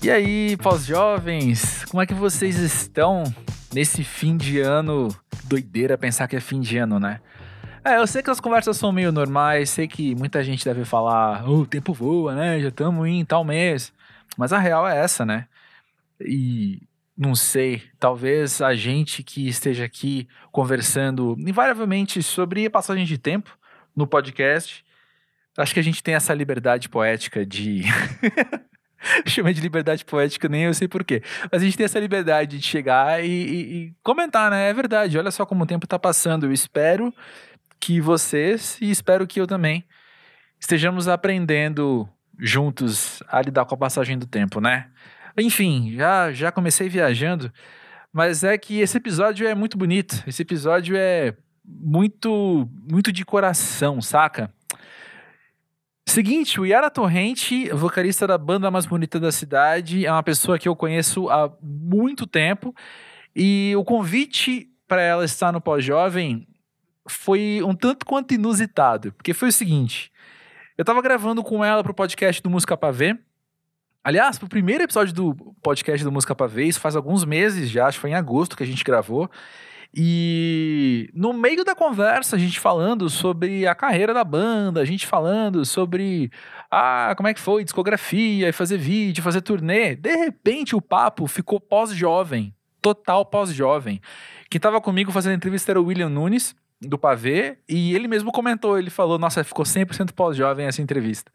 E aí, pós-jovens, como é que vocês estão nesse fim de ano? Doideira pensar que é fim de ano, né? É, eu sei que as conversas são meio normais, sei que muita gente deve falar, oh, o tempo voa, né? Já estamos em tal mês. Mas a real é essa, né? E não sei, talvez a gente que esteja aqui conversando invariavelmente sobre passagem de tempo no podcast, acho que a gente tem essa liberdade poética de Chamei de liberdade poética, nem eu sei porquê. Mas a gente tem essa liberdade de chegar e, e, e, comentar, né? É verdade, olha só como o tempo tá passando. Eu espero que vocês, e espero que eu também, estejamos aprendendo juntos a lidar com a passagem do tempo, né? Enfim, já, já comecei viajando, mas é que esse episódio é muito bonito. Esse episódio é muito, muito de coração, saca? Seguinte, o Yara Torrente, vocalista da banda mais bonita da cidade, é uma pessoa que eu conheço há muito tempo. E o convite para ela estar no Pós-Jovem foi um tanto quanto inusitado, porque foi o seguinte, eu estava gravando com ela pro podcast do Música Pra Ver, aliás, pro primeiro episódio do podcast do Música Pra Ver, isso faz alguns meses já, acho que foi em agosto que a gente gravou, e no meio da conversa, a gente falando sobre a carreira da banda, a gente falando sobre ah, como é que foi, discografia, fazer vídeo, fazer turnê. De repente o papo ficou pós-jovem, total pós-jovem. Quem tava comigo fazendo entrevista era o William Nunes, do Pavê, e ele mesmo comentou, ele falou, nossa, ficou 100% pós-jovem essa entrevista.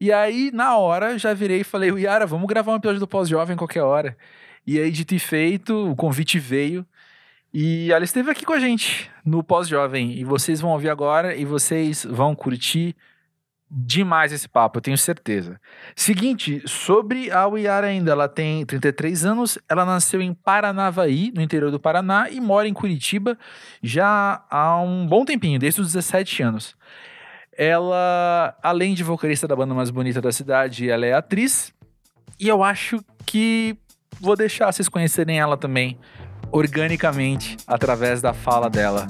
E aí, na hora, já virei e falei, Yara, vamos gravar um episódio do pós-jovem qualquer hora. E aí, dito e feito, o convite veio. E ela esteve aqui com a gente no Pós-Jovem. E vocês vão ouvir agora e vocês vão curtir demais esse papo, eu tenho certeza. Seguinte, sobre a Uyara ainda, ela tem 33 anos, ela nasceu em Paranavaí, no interior do Paraná, e mora em Curitiba já há um bom tempinho, desde os 17 anos. Ela, além de vocalista da banda mais bonita da cidade, ela é atriz, e eu acho que vou deixar vocês conhecerem ela também organicamente através da fala dela.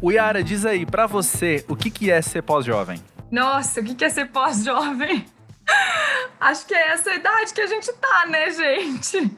O Yara, diz aí, para você, o que, que é ser pós-jovem? Nossa, o que, que é ser pós-jovem? Acho que é essa idade que a gente tá, né, gente?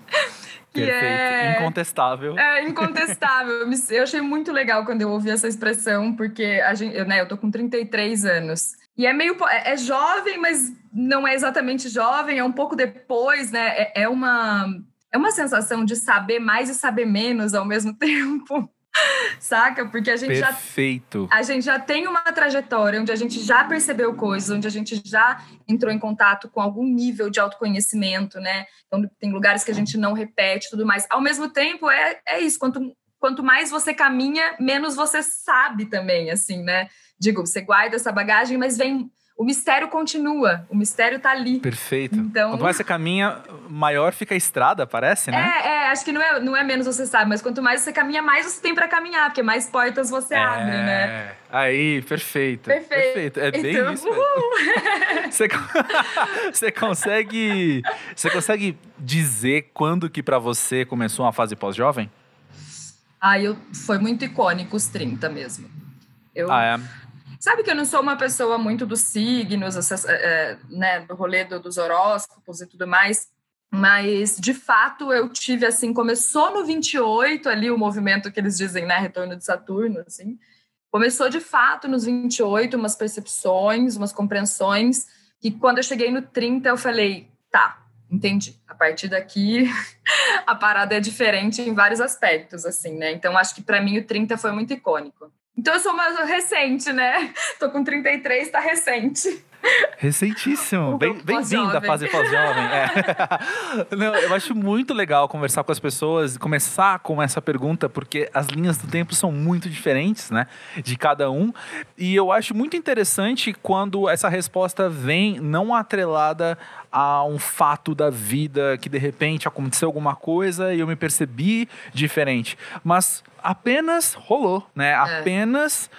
Perfeito. É... Incontestável. É, incontestável. Eu achei muito legal quando eu ouvi essa expressão, porque a gente, eu, né, eu tô com 33 anos. E é meio. É, é jovem, mas não é exatamente jovem, é um pouco depois, né? É, é, uma. É uma sensação de saber mais e saber menos ao mesmo tempo. Saca? Porque a gente Perfeito. já. A gente já tem uma trajetória onde a gente já percebeu coisas, onde a gente já entrou em contato com algum nível de autoconhecimento, né? Então, tem lugares que a gente não repete tudo mais. Ao mesmo tempo, é, é isso. Quanto, quanto mais você caminha, menos você sabe também, assim, né? Digo, você guarda essa bagagem, mas vem o mistério continua, o mistério tá ali. Perfeito. Então, quanto mais você caminha, maior fica a estrada, parece, né? É, é acho que não é, não é menos você sabe, mas quanto mais você caminha, mais você tem para caminhar, porque mais portas você é, abre, né? Aí, perfeito. Perfeito. perfeito. É bem então, isso. você, você consegue, você consegue dizer quando que para você começou uma fase pós-jovem? Ah, eu, foi muito icônico os 30 mesmo. Eu, ah, é? Sabe que eu não sou uma pessoa muito dos signos, é, né, do rolê do, dos horóscopos e tudo mais, mas de fato eu tive assim, começou no 28 ali o movimento que eles dizem, né, retorno de Saturno, assim. Começou de fato nos 28 umas percepções, umas compreensões, que quando eu cheguei no 30 eu falei, tá, entendi. A partir daqui a parada é diferente em vários aspectos, assim, né? Então acho que para mim o 30 foi muito icônico. Então eu sou mais recente, né? Tô com 33, tá recente. Recentíssimo. Bem-vindo bem à fase pós-jovem. É. Não, eu acho muito legal conversar com as pessoas e começar com essa pergunta, porque as linhas do tempo são muito diferentes, né? De cada um. E eu acho muito interessante quando essa resposta vem não atrelada a um fato da vida que de repente aconteceu alguma coisa e eu me percebi diferente, mas apenas rolou, né? É. Apenas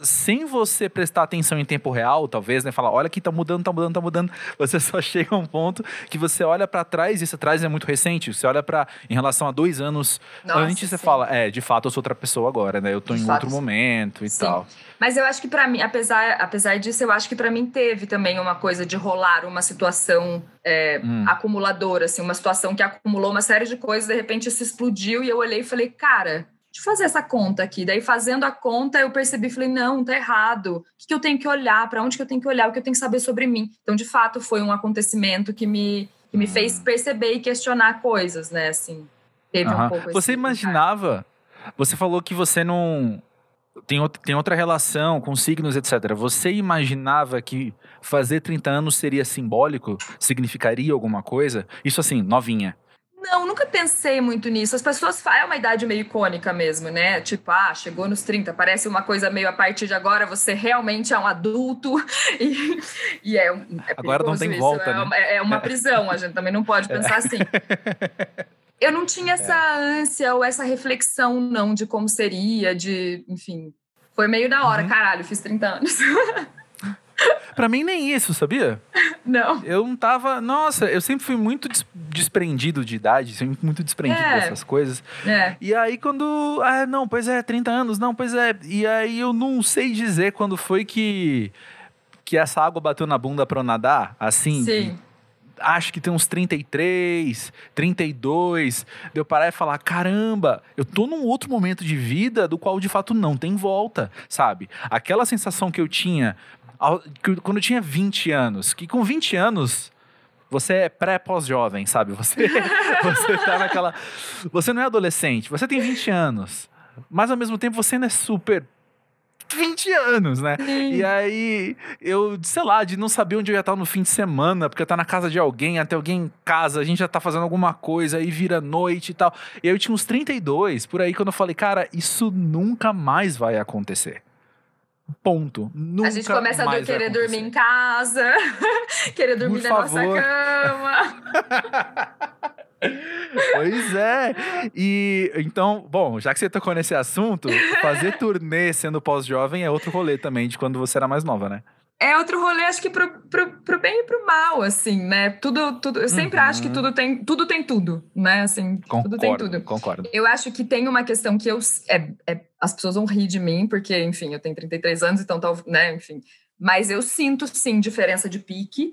sem você prestar atenção em tempo real, talvez, né? Falar, olha que tá mudando, tá mudando, tá mudando. Você só chega a um ponto que você olha para trás, e esse atrás é muito recente. Você olha para em relação a dois anos Nossa, antes, você fala, é, de fato eu sou outra pessoa agora, né? Eu tô de em fato, outro momento e sim. tal. Mas eu acho que para mim, apesar, apesar disso, eu acho que para mim teve também uma coisa de rolar uma situação é, hum. acumuladora, assim, uma situação que acumulou uma série de coisas, de repente isso explodiu e eu olhei e falei, cara, deixa eu fazer essa conta aqui. Daí, fazendo a conta, eu percebi, falei, não, tá errado. O que, que eu tenho que olhar? Para onde que eu tenho que olhar? O que eu tenho que saber sobre mim? Então, de fato, foi um acontecimento que me, que me fez hum. perceber e questionar coisas, né? Assim, teve um pouco Você imaginava... Você falou que você não tem, tem outra relação com signos, etc. Você imaginava que fazer 30 anos seria simbólico? Significaria alguma coisa? Isso assim, novinha. Não, nunca pensei muito nisso. As pessoas falam, é uma idade meio icônica mesmo, né? Tipo, ah, chegou nos 30, parece uma coisa meio a partir de agora você realmente é um adulto e, e é, é Agora não tem isso. volta, é, né? uma, é uma prisão, a gente também não pode pensar é. assim. Eu não tinha essa é. ânsia ou essa reflexão, não, de como seria, de, enfim. Foi meio da hora, uhum. caralho, fiz 30 anos. Pra mim, nem isso, sabia? Não. Eu não tava. Nossa, eu sempre fui muito des desprendido de idade, sempre muito desprendido é. dessas coisas. É. E aí, quando. Ah, não, pois é, 30 anos, não, pois é. E aí, eu não sei dizer quando foi que. Que essa água bateu na bunda pra eu nadar, assim. Sim acho que tem uns 33, 32, de eu parar e falar: caramba, eu tô num outro momento de vida do qual de fato não tem volta, sabe? Aquela sensação que eu tinha quando eu tinha 20 anos, que com 20 anos você é pré-pós-jovem, sabe? Você, você tá naquela. Você não é adolescente, você tem 20 anos. Mas ao mesmo tempo você ainda é super 20 anos, né? Sim. E aí, eu, sei lá, de não saber onde eu ia estar no fim de semana, porque eu tá na casa de alguém, até alguém em casa, a gente já tá fazendo alguma coisa, aí vira noite e tal. E aí eu tinha uns 32, por aí, quando eu falei, cara, isso nunca mais vai acontecer. Ponto. Nunca a gente começa a querer dormir em casa, querer dormir Por na favor. nossa cama. pois é. E então, bom, já que você tocou nesse assunto, fazer turnê sendo pós-jovem é outro rolê também de quando você era mais nova, né? É outro rolê, acho que pro, pro, pro bem e pro mal, assim, né? Tudo, tudo, eu sempre uhum. acho que tudo tem, tudo tem tudo, né? Assim, concordo, tudo tem tudo. Concordo. Eu acho que tem uma questão que eu. É, é, as pessoas vão rir de mim, porque, enfim, eu tenho 33 anos, então, tá, né, enfim. Mas eu sinto, sim, diferença de pique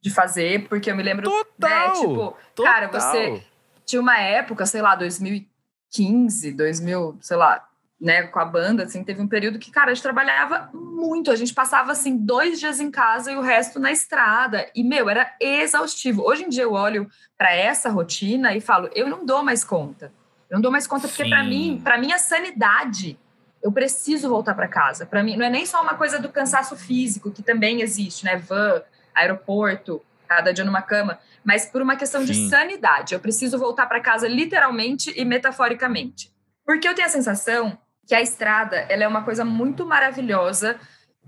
de fazer, porque eu me lembro. Né, total! Né, tipo, total. cara, você tinha uma época, sei lá, 2015, 2000, sei lá, né, com a banda, assim, teve um período que, cara, a gente trabalhava muito, a gente passava, assim, dois dias em casa e o resto na estrada, e, meu, era exaustivo. Hoje em dia eu olho para essa rotina e falo, eu não dou mais conta. Eu não dou mais conta porque, para mim, para minha sanidade, eu preciso voltar para casa. Para mim, não é nem só uma coisa do cansaço físico, que também existe, né, van, aeroporto, cada dia numa cama, mas por uma questão Sim. de sanidade. Eu preciso voltar para casa literalmente e metaforicamente. Porque eu tenho a sensação que a estrada ela é uma coisa muito maravilhosa,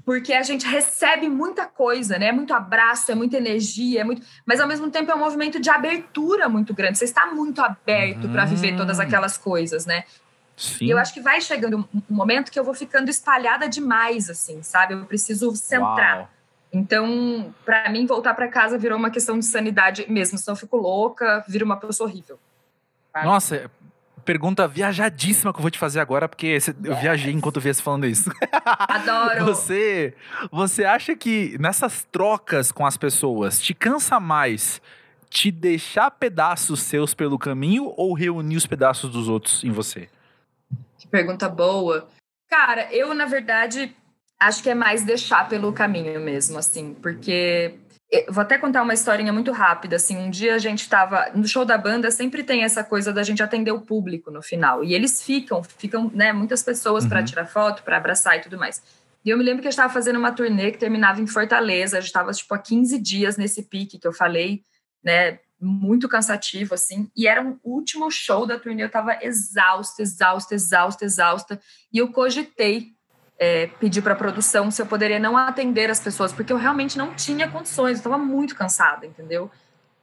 porque a gente recebe muita coisa, né? É muito abraço, é muita energia, é muito, mas ao mesmo tempo é um movimento de abertura muito grande. Você está muito aberto uhum. para viver todas hum. aquelas coisas, né? Sim. E eu acho que vai chegando um momento que eu vou ficando espalhada demais, assim, sabe? Eu preciso centrar. Uau. Então, para mim, voltar para casa virou uma questão de sanidade mesmo. Senão eu fico louca, viro uma pessoa horrível. Sabe? Nossa, pergunta viajadíssima que eu vou te fazer agora, porque eu viajei enquanto eu vi você falando isso. Adoro! Você, você acha que nessas trocas com as pessoas te cansa mais te deixar pedaços seus pelo caminho ou reunir os pedaços dos outros em você? Que pergunta boa. Cara, eu, na verdade, acho que é mais deixar pelo caminho mesmo, assim, porque eu vou até contar uma historinha muito rápida, assim, um dia a gente estava no show da banda, sempre tem essa coisa da gente atender o público no final, e eles ficam, ficam, né, muitas pessoas uhum. para tirar foto, para abraçar e tudo mais. E eu me lembro que eu estava fazendo uma turnê que terminava em Fortaleza, a gente estava tipo há 15 dias nesse pique que eu falei, né, muito cansativo assim, e era um último show da turnê, eu estava exausta, exausta, exausta, exausta, e eu cogitei é, pedir para a produção se eu poderia não atender as pessoas, porque eu realmente não tinha condições, eu estava muito cansada, entendeu?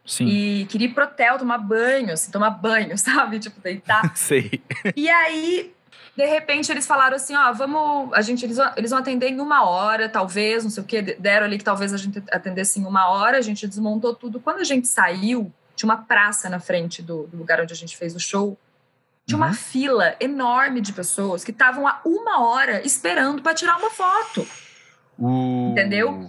Sim. E queria ir pro hotel tomar banho, assim, tomar banho, sabe? Tipo, deitar. Sei. E aí, De repente eles falaram assim: ó, vamos. A gente, eles, vão, eles vão atender em uma hora, talvez, não sei o quê. Deram ali que talvez a gente atendesse em uma hora, a gente desmontou tudo. Quando a gente saiu, tinha uma praça na frente do, do lugar onde a gente fez o show. Tinha uhum. uma fila enorme de pessoas que estavam há uma hora esperando para tirar uma foto. Uh. Entendeu?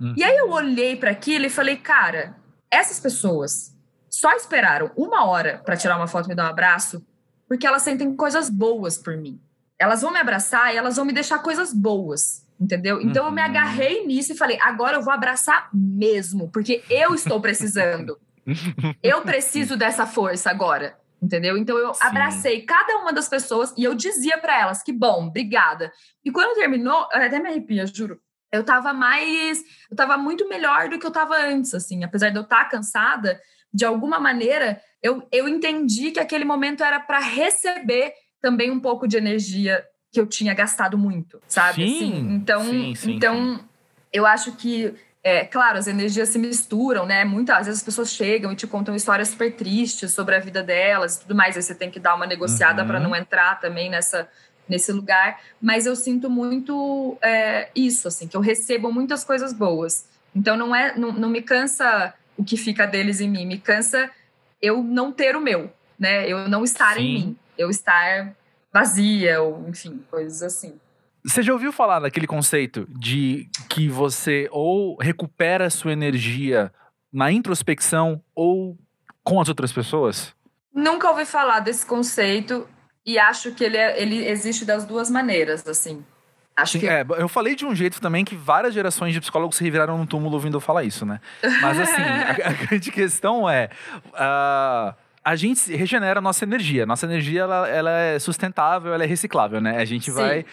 Uhum. E aí eu olhei para aquilo e falei, cara, essas pessoas só esperaram uma hora para tirar uma foto e me dar um abraço porque elas sentem coisas boas por mim. Elas vão me abraçar e elas vão me deixar coisas boas, entendeu? Então uhum. eu me uhum. agarrei nisso e falei, agora eu vou abraçar mesmo, porque eu estou precisando. eu preciso dessa força agora, entendeu? Então eu Sim. abracei cada uma das pessoas e eu dizia para elas que bom, obrigada. E quando terminou, eu até me arrepia, juro. Eu tava mais, eu tava muito melhor do que eu tava antes, assim, apesar de eu estar tá cansada, de alguma maneira, eu, eu entendi que aquele momento era para receber também um pouco de energia que eu tinha gastado muito, sabe? Sim, assim, então, sim, sim, então sim. eu acho que é, claro, as energias se misturam, né? Muitas vezes as pessoas chegam e te contam histórias super tristes sobre a vida delas e tudo mais. Aí você tem que dar uma negociada uhum. para não entrar também nessa nesse lugar. Mas eu sinto muito é, isso, assim, que eu recebo muitas coisas boas. Então não é, não, não me cansa o que fica deles em mim. Me cansa eu não ter o meu, né? Eu não estar Sim. em mim, eu estar vazia, ou enfim, coisas assim. Você já ouviu falar daquele conceito de que você ou recupera a sua energia na introspecção ou com as outras pessoas? Nunca ouvi falar desse conceito e acho que ele, é, ele existe das duas maneiras, assim. Acho Sim, que... é, eu falei de um jeito também que várias gerações de psicólogos se reviraram no túmulo ouvindo eu falar isso, né? Mas assim, a, a, grande questão é. Uh, a gente regenera a nossa energia. Nossa energia ela, ela, é sustentável, ela é reciclável, né? A gente Sim. vai.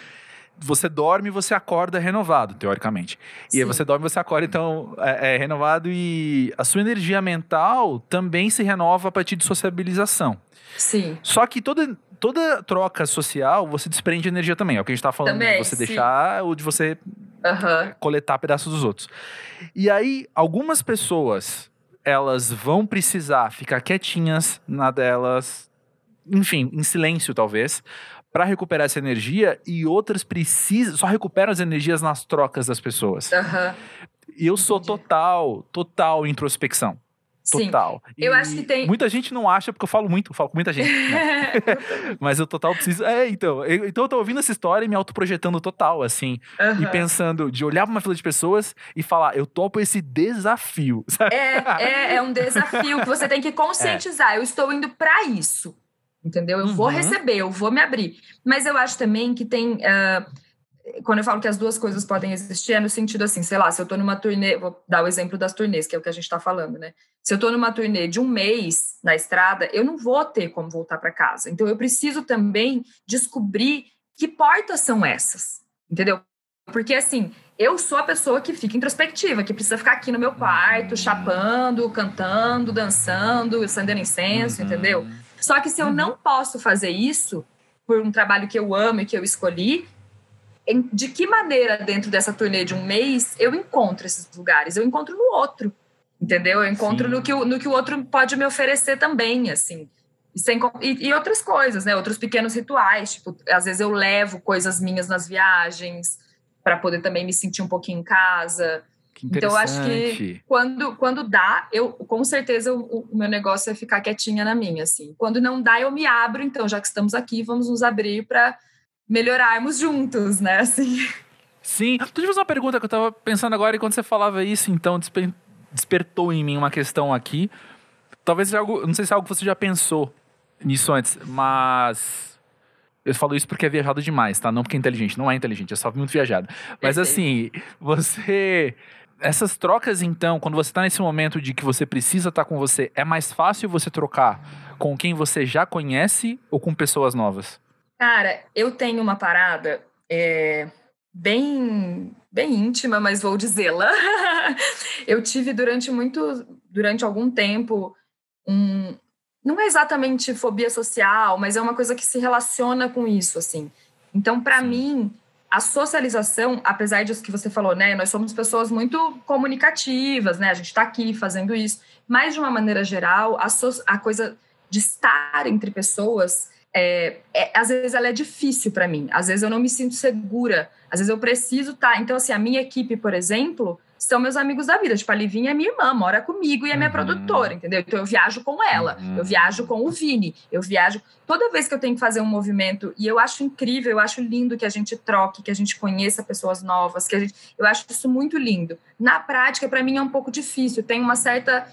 Você dorme e você acorda renovado, teoricamente. Sim. E aí você dorme e você acorda, então, é, é renovado e a sua energia mental também se renova a partir de sociabilização. Sim. Só que toda, toda troca social, você desprende energia também. É o que a gente tá falando também, de você sim. deixar ou de você uhum. coletar pedaços dos outros. E aí, algumas pessoas, elas vão precisar ficar quietinhas na delas, enfim, em silêncio talvez, para recuperar essa energia, e outras precisam, só recuperam as energias nas trocas das pessoas. Uhum. E eu sou total, total introspecção. Total. Sim. Eu acho que tem. Muita gente não acha, porque eu falo muito, eu falo com muita gente. Né? Mas eu total preciso. É, então. Eu, então eu tô ouvindo essa história e me autoprojetando total, assim. Uhum. E pensando de olhar pra uma fila de pessoas e falar, eu topo esse desafio. É, é, é um desafio que você tem que conscientizar. É. Eu estou indo para isso. Entendeu? Eu uhum. vou receber, eu vou me abrir. Mas eu acho também que tem. Uh, quando eu falo que as duas coisas podem existir, é no sentido assim, sei lá, se eu tô numa turnê, vou dar o exemplo das turnês, que é o que a gente tá falando, né? Se eu tô numa turnê de um mês na estrada, eu não vou ter como voltar para casa. Então eu preciso também descobrir que portas são essas, entendeu? Porque assim, eu sou a pessoa que fica introspectiva, que precisa ficar aqui no meu quarto, chapando, cantando, dançando, acendendo incenso, uhum. entendeu? Só que se eu não posso fazer isso por um trabalho que eu amo e que eu escolhi, de que maneira, dentro dessa turnê de um mês, eu encontro esses lugares? Eu encontro no outro, entendeu? Eu encontro no que, o, no que o outro pode me oferecer também, assim. E, sem, e, e, outras coisas, né? Outros pequenos rituais, tipo, às vezes eu levo coisas minhas nas viagens para poder também me sentir um pouquinho em casa. Então, eu acho que quando, quando dá, eu com certeza o, o, meu negócio é ficar quietinha na minha, assim. Quando não dá, eu me abro, então, já que estamos aqui, vamos nos abrir para melhorarmos juntos, né? Assim. Sim. Deixa eu fazer uma pergunta que eu tava pensando agora, e quando você falava isso, então desper despertou em mim uma questão aqui. Talvez seja algo, não sei se é algo que você já pensou nisso antes, mas eu falo isso porque é viajado demais, tá? Não porque é inteligente, não é inteligente, é só muito viajado. Mas assim, você essas trocas então, quando você está nesse momento de que você precisa estar tá com você, é mais fácil você trocar com quem você já conhece ou com pessoas novas? Cara, eu tenho uma parada é, bem, bem íntima, mas vou dizê-la. eu tive durante muito, durante algum tempo, um, não é exatamente fobia social, mas é uma coisa que se relaciona com isso, assim. Então, para mim, a socialização, apesar disso que você falou, né? Nós somos pessoas muito comunicativas, né? A gente está aqui fazendo isso, mas de uma maneira geral, a, so a coisa de estar entre pessoas é, é, às vezes ela é difícil para mim, às vezes eu não me sinto segura, às vezes eu preciso estar. Tá, então, assim, a minha equipe, por exemplo, são meus amigos da vida. Tipo, a Livinha é minha irmã, mora comigo e é minha uhum. produtora, entendeu? Então eu viajo com ela, uhum. eu viajo com o Vini, eu viajo. Toda vez que eu tenho que fazer um movimento, e eu acho incrível, eu acho lindo que a gente troque, que a gente conheça pessoas novas, que a gente. Eu acho isso muito lindo. Na prática, para mim é um pouco difícil, tem uma certa.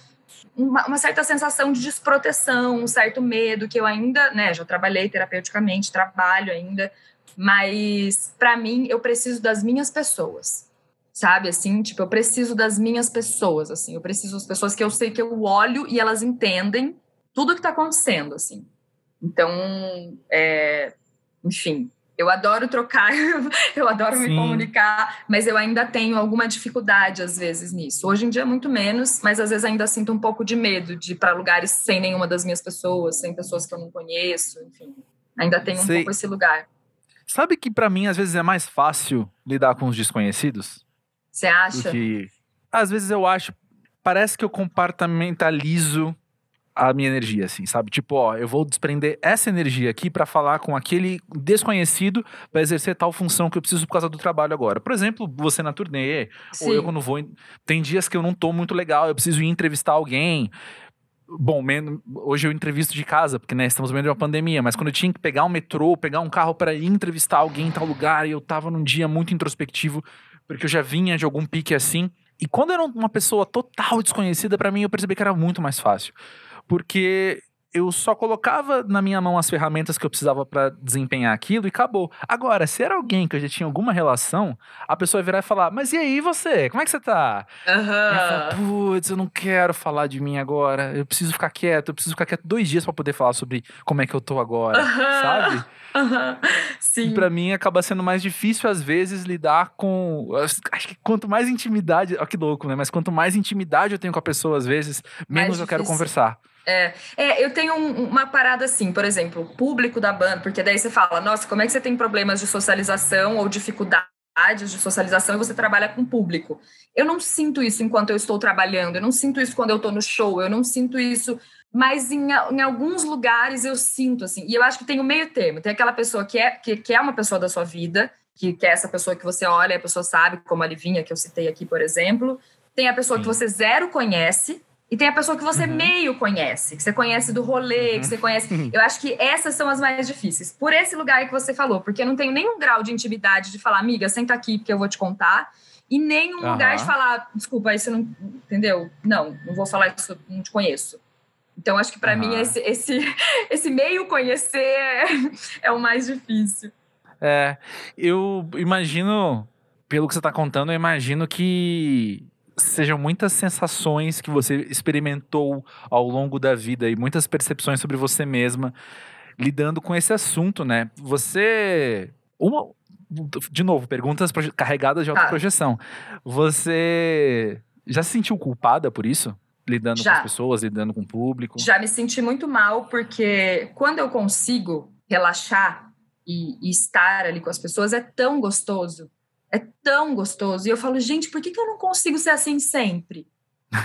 Uma, uma, certa sensação de desproteção, um certo medo que eu ainda, né, já trabalhei terapeuticamente, trabalho ainda, mas para mim eu preciso das minhas pessoas sabe? Assim, tipo, eu preciso das minhas pessoas, assim, eu preciso das pessoas que eu sei que eu olho e elas entendem tudo o que está acontecendo, assim. Então, é, enfim, eu adoro trocar, eu adoro Sim. me comunicar, mas eu ainda tenho alguma dificuldade às vezes nisso. Hoje em dia muito menos, mas às vezes ainda sinto um pouco de medo de ir para lugares sem nenhuma das minhas pessoas, sem pessoas que eu não conheço, enfim. Ainda tenho um Sei. pouco esse lugar. Sabe que para mim às vezes é mais fácil lidar com os desconhecidos? Você acha? Que, às vezes eu acho, parece que eu compartimentalizo a minha energia, assim, sabe? Tipo, ó, eu vou desprender essa energia aqui para falar com aquele desconhecido para exercer tal função que eu preciso por causa do trabalho agora. Por exemplo, você na turnê, Sim. ou eu quando vou. Tem dias que eu não tô muito legal, eu preciso ir entrevistar alguém. Bom, hoje eu entrevisto de casa, porque né, estamos vendo uma pandemia, mas quando eu tinha que pegar um metrô, pegar um carro para ir entrevistar alguém em tal lugar, e eu tava num dia muito introspectivo, porque eu já vinha de algum pique assim. E quando era uma pessoa total desconhecida, para mim eu percebi que era muito mais fácil. Porque eu só colocava na minha mão as ferramentas que eu precisava para desempenhar aquilo e acabou. Agora, se era alguém que eu já tinha alguma relação, a pessoa ia virar e falar: Mas e aí você? Como é que você tá? Uhum. Putz, eu não quero falar de mim agora. Eu preciso ficar quieto. Eu preciso ficar quieto dois dias para poder falar sobre como é que eu tô agora, uhum. sabe? Uhum. Sim. E pra mim acaba sendo mais difícil, às vezes, lidar com. Acho que quanto mais intimidade. Olha que louco, né? Mas quanto mais intimidade eu tenho com a pessoa, às vezes, menos eu quero conversar. É, é, eu tenho um, uma parada assim, por exemplo, o público da banda, porque daí você fala, nossa, como é que você tem problemas de socialização ou dificuldades de socialização e você trabalha com público? Eu não sinto isso enquanto eu estou trabalhando, eu não sinto isso quando eu estou no show, eu não sinto isso, mas em, em, alguns lugares eu sinto, assim, e eu acho que tem o um meio termo, tem aquela pessoa que é, que, que é uma pessoa da sua vida, que, que é essa pessoa que você olha, a pessoa sabe, como a Livinha, que eu citei aqui, por exemplo, tem a pessoa Sim. que você zero conhece, e tem a pessoa que você uhum. meio conhece, que você conhece do rolê, uhum. que você conhece. Uhum. Eu acho que essas são as mais difíceis. Por esse lugar que você falou, porque eu não tenho nenhum grau de intimidade de falar, amiga, senta aqui porque eu vou te contar. E nenhum uhum. lugar de falar, desculpa, isso não. Entendeu? Não, não vou falar isso, não te conheço. Então, acho que para mim esse, esse, esse meio conhecer é, é o mais difícil. É, eu imagino, pelo que você está contando, eu imagino que sejam muitas sensações que você experimentou ao longo da vida e muitas percepções sobre você mesma lidando com esse assunto, né? Você uma de novo, perguntas carregadas de tá. autoprojeção. Ah. Você já se sentiu culpada por isso? Lidando já. com as pessoas, lidando com o público? Já me senti muito mal, porque quando eu consigo relaxar e, e estar ali com as pessoas, é tão gostoso é tão gostoso. E eu falo, gente, por que, que eu não consigo ser assim sempre?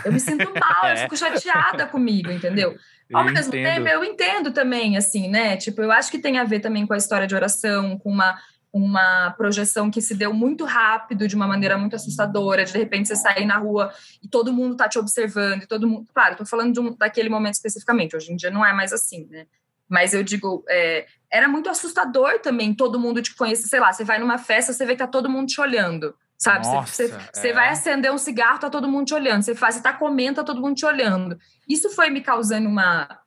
Eu me sinto mal, eu fico chateada comigo, entendeu? Ao eu mesmo entendo. tempo, eu entendo também, assim, né? Tipo, eu acho que tem a ver também com a história de oração, com uma, uma projeção que se deu muito rápido, de uma maneira muito assustadora, de, de repente você sair na rua e todo mundo tá te observando, e todo mundo. Claro, tô falando um, daquele momento especificamente, hoje em dia não é mais assim, né? Mas eu digo, é, era muito assustador também todo mundo te conhecer. Sei lá, você vai numa festa, você vê que tá todo mundo te olhando. Sabe? Nossa, você, você, é. vai acender um cigarro, tá todo mundo te olhando. Você faz, você tá comendo, tá todo mundo te olhando. Isso foi me causando uma,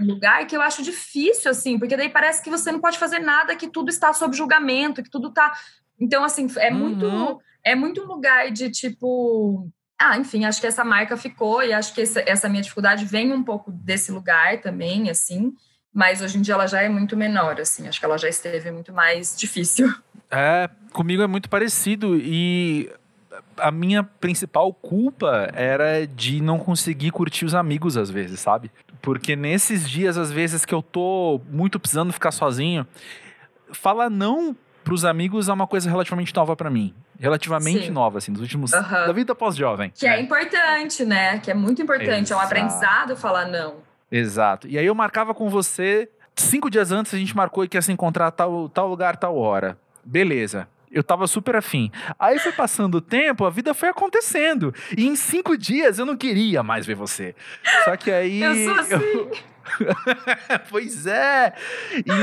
um lugar que eu acho difícil, assim, porque daí parece que você não pode fazer nada, que tudo está sob julgamento, que tudo tá. Então, assim, é uhum. muito. É muito um lugar de tipo. Ah, enfim, acho que essa marca ficou e acho que essa, essa minha dificuldade vem um pouco desse lugar também, assim mas hoje em dia ela já é muito menor, assim, acho que ela já esteve muito mais difícil. É, comigo é muito parecido e a minha principal culpa era de não conseguir curtir os amigos às vezes, sabe? Porque nesses dias, às vezes, que eu tô muito precisando ficar sozinho, falar não pros amigos é uma coisa relativamente nova para mim. Relativamente Sim. nova, assim, nos últimos. Uhum. da vida pós-jovem. Que é. é importante, né? Que é muito importante. Exato. É um aprendizado falar não. Exato. E aí eu marcava com você cinco dias antes a gente marcou que ia se encontrar tal, tal lugar, tal hora. Beleza. Eu tava super afim. Aí foi passando o tempo, a vida foi acontecendo. E em cinco dias eu não queria mais ver você. Só que aí. Eu sou assim. Eu... pois é.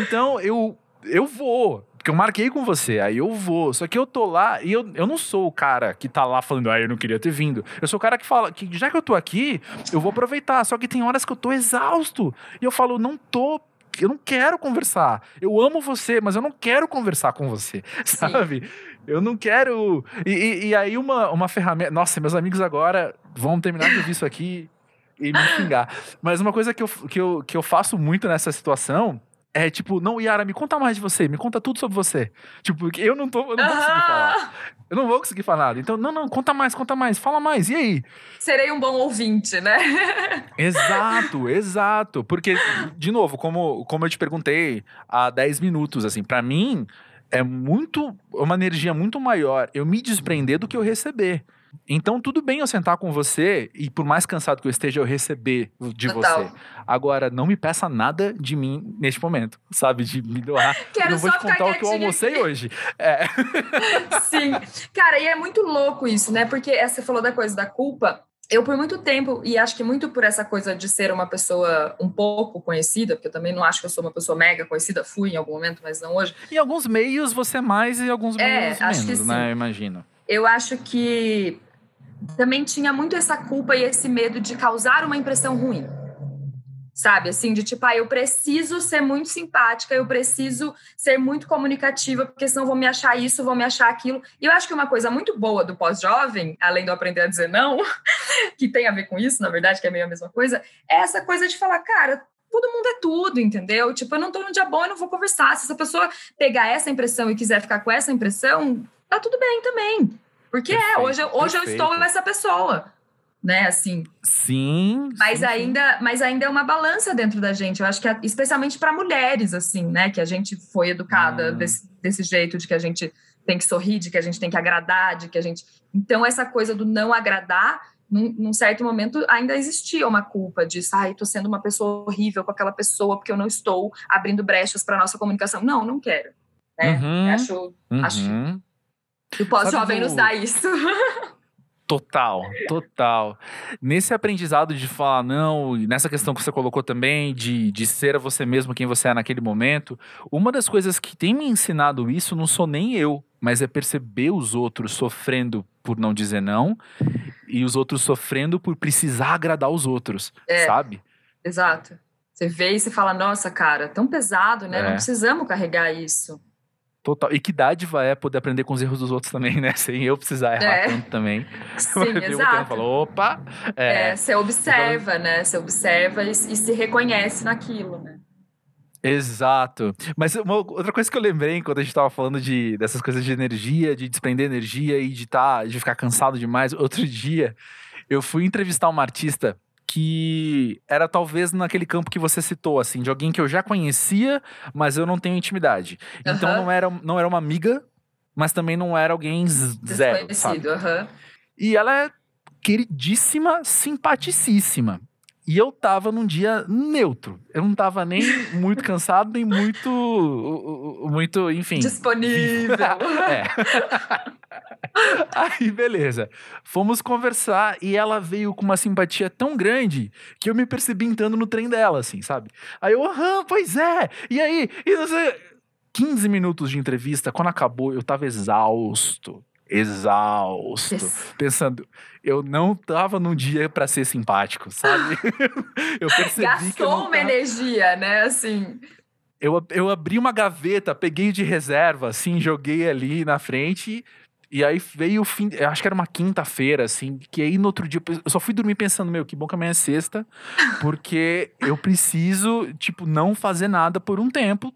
Então eu, eu vou. Porque eu marquei com você, aí eu vou. Só que eu tô lá e eu, eu não sou o cara que tá lá falando, ah, eu não queria ter vindo. Eu sou o cara que fala que já que eu tô aqui, eu vou aproveitar. Só que tem horas que eu tô exausto. E eu falo, não tô eu não quero conversar. Eu amo você, mas eu não quero conversar com você, sabe? Sim. Eu não quero. E, e, e, aí, uma, uma ferramenta. Nossa, meus amigos agora vão terminar de ouvir isso aqui e me xingar. Mas uma coisa que eu, que, eu, que eu faço muito nessa situação é tipo, não, Yara, me conta mais de você, me conta tudo sobre você. Tipo, eu não tô, eu não vou conseguir falar. Eu não vou conseguir falar nada. Então, não, não, conta mais, conta mais, fala mais. E aí? Serei um bom ouvinte, né? exato, exato. Porque, de novo, como, como eu te perguntei há 10 minutos, assim, para mim é muito, uma energia muito maior eu me desprender do que eu receber. Então, tudo bem eu sentar com você e, por mais cansado que eu esteja, eu receber de Total. você. Agora, não me peça nada de mim neste momento, sabe? De me doar. Quero não vou te contar o que eu almocei aqui. hoje. É. Sim. Cara, e é muito louco isso, né? Porque você falou da coisa da culpa. Eu, por muito tempo, e acho que muito por essa coisa de ser uma pessoa um pouco conhecida, porque eu também não acho que eu sou uma pessoa mega conhecida, fui em algum momento, mas não hoje. Em alguns meios você é mais e em alguns é, meios menos, né? Eu imagino eu acho que também tinha muito essa culpa e esse medo de causar uma impressão ruim. Sabe, assim, de tipo, ah, eu preciso ser muito simpática, eu preciso ser muito comunicativa, porque senão vão me achar isso, vão me achar aquilo. E eu acho que uma coisa muito boa do pós-jovem, além do aprender a dizer não, que tem a ver com isso, na verdade, que é meio a mesma coisa, é essa coisa de falar, cara, todo mundo é tudo, entendeu? Tipo, eu não tô no dia bom, eu não vou conversar. Se essa pessoa pegar essa impressão e quiser ficar com essa impressão, tá tudo bem também. Porque perfeito, é, hoje, hoje eu estou essa pessoa. Né, assim. Sim. Mas sim, ainda, sim. mas ainda é uma balança dentro da gente. Eu acho que especialmente para mulheres, assim, né, que a gente foi educada hum. desse, desse jeito de que a gente tem que sorrir, de que a gente tem que agradar, de que a gente. Então essa coisa do não agradar num, num, certo momento ainda existia uma culpa disso, ai, tô sendo uma pessoa horrível com aquela pessoa porque eu não estou abrindo brechas para nossa comunicação. Não, não quero. Né? Uhum, acho, uhum. acho o pós-jovem nos dá isso. Total, total. Nesse aprendizado de falar não, nessa questão que você colocou também, de, de ser você mesmo quem você é naquele momento, uma das coisas que tem me ensinado isso não sou nem eu, mas é perceber os outros sofrendo por não dizer não e os outros sofrendo por precisar agradar os outros, é, sabe? Exato. Você vê e você fala, nossa, cara, tão pesado, né? É. Não precisamos carregar isso. Total. E que dádiva é poder aprender com os erros dos outros também, né? Sem eu precisar errar é. tanto também. Sim, exato. Fala, opa! É. é. você observa, né? Você observa e, e, se reconhece naquilo, né? Exato. Mas uma outra coisa que eu lembrei quando a gente estava falando de, dessas coisas de energia, de desprender energia e de, tá, de ficar cansado demais, outro dia eu fui entrevistar uma artista que era talvez naquele campo que você citou, assim, de alguém que eu já conhecia, mas eu não tenho intimidade. Uhum. Então não era, não era uma amiga, mas também não era alguém zero. Desconhecido, uhum. E ela é queridíssima, simpaticíssima. E eu tava num dia neutro. Eu não tava nem muito cansado, nem muito. Muito, enfim. Disponível. é. Aí, beleza. Fomos conversar e ela veio com uma simpatia tão grande que eu me percebi entrando no trem dela, assim, sabe? Aí eu, aham, pois é. E aí? E você. 15 minutos de entrevista, quando acabou, eu tava exausto exausto, yes. pensando, eu não tava num dia para ser simpático, sabe? eu percebi Gastou que eu uma energia, né, assim. Eu, eu abri uma gaveta, peguei de reserva, assim, joguei ali na frente e aí veio o fim, acho que era uma quinta-feira, assim, que aí no outro dia eu só fui dormir pensando, meu, que bom que amanhã é sexta, porque eu preciso, tipo, não fazer nada por um tempo,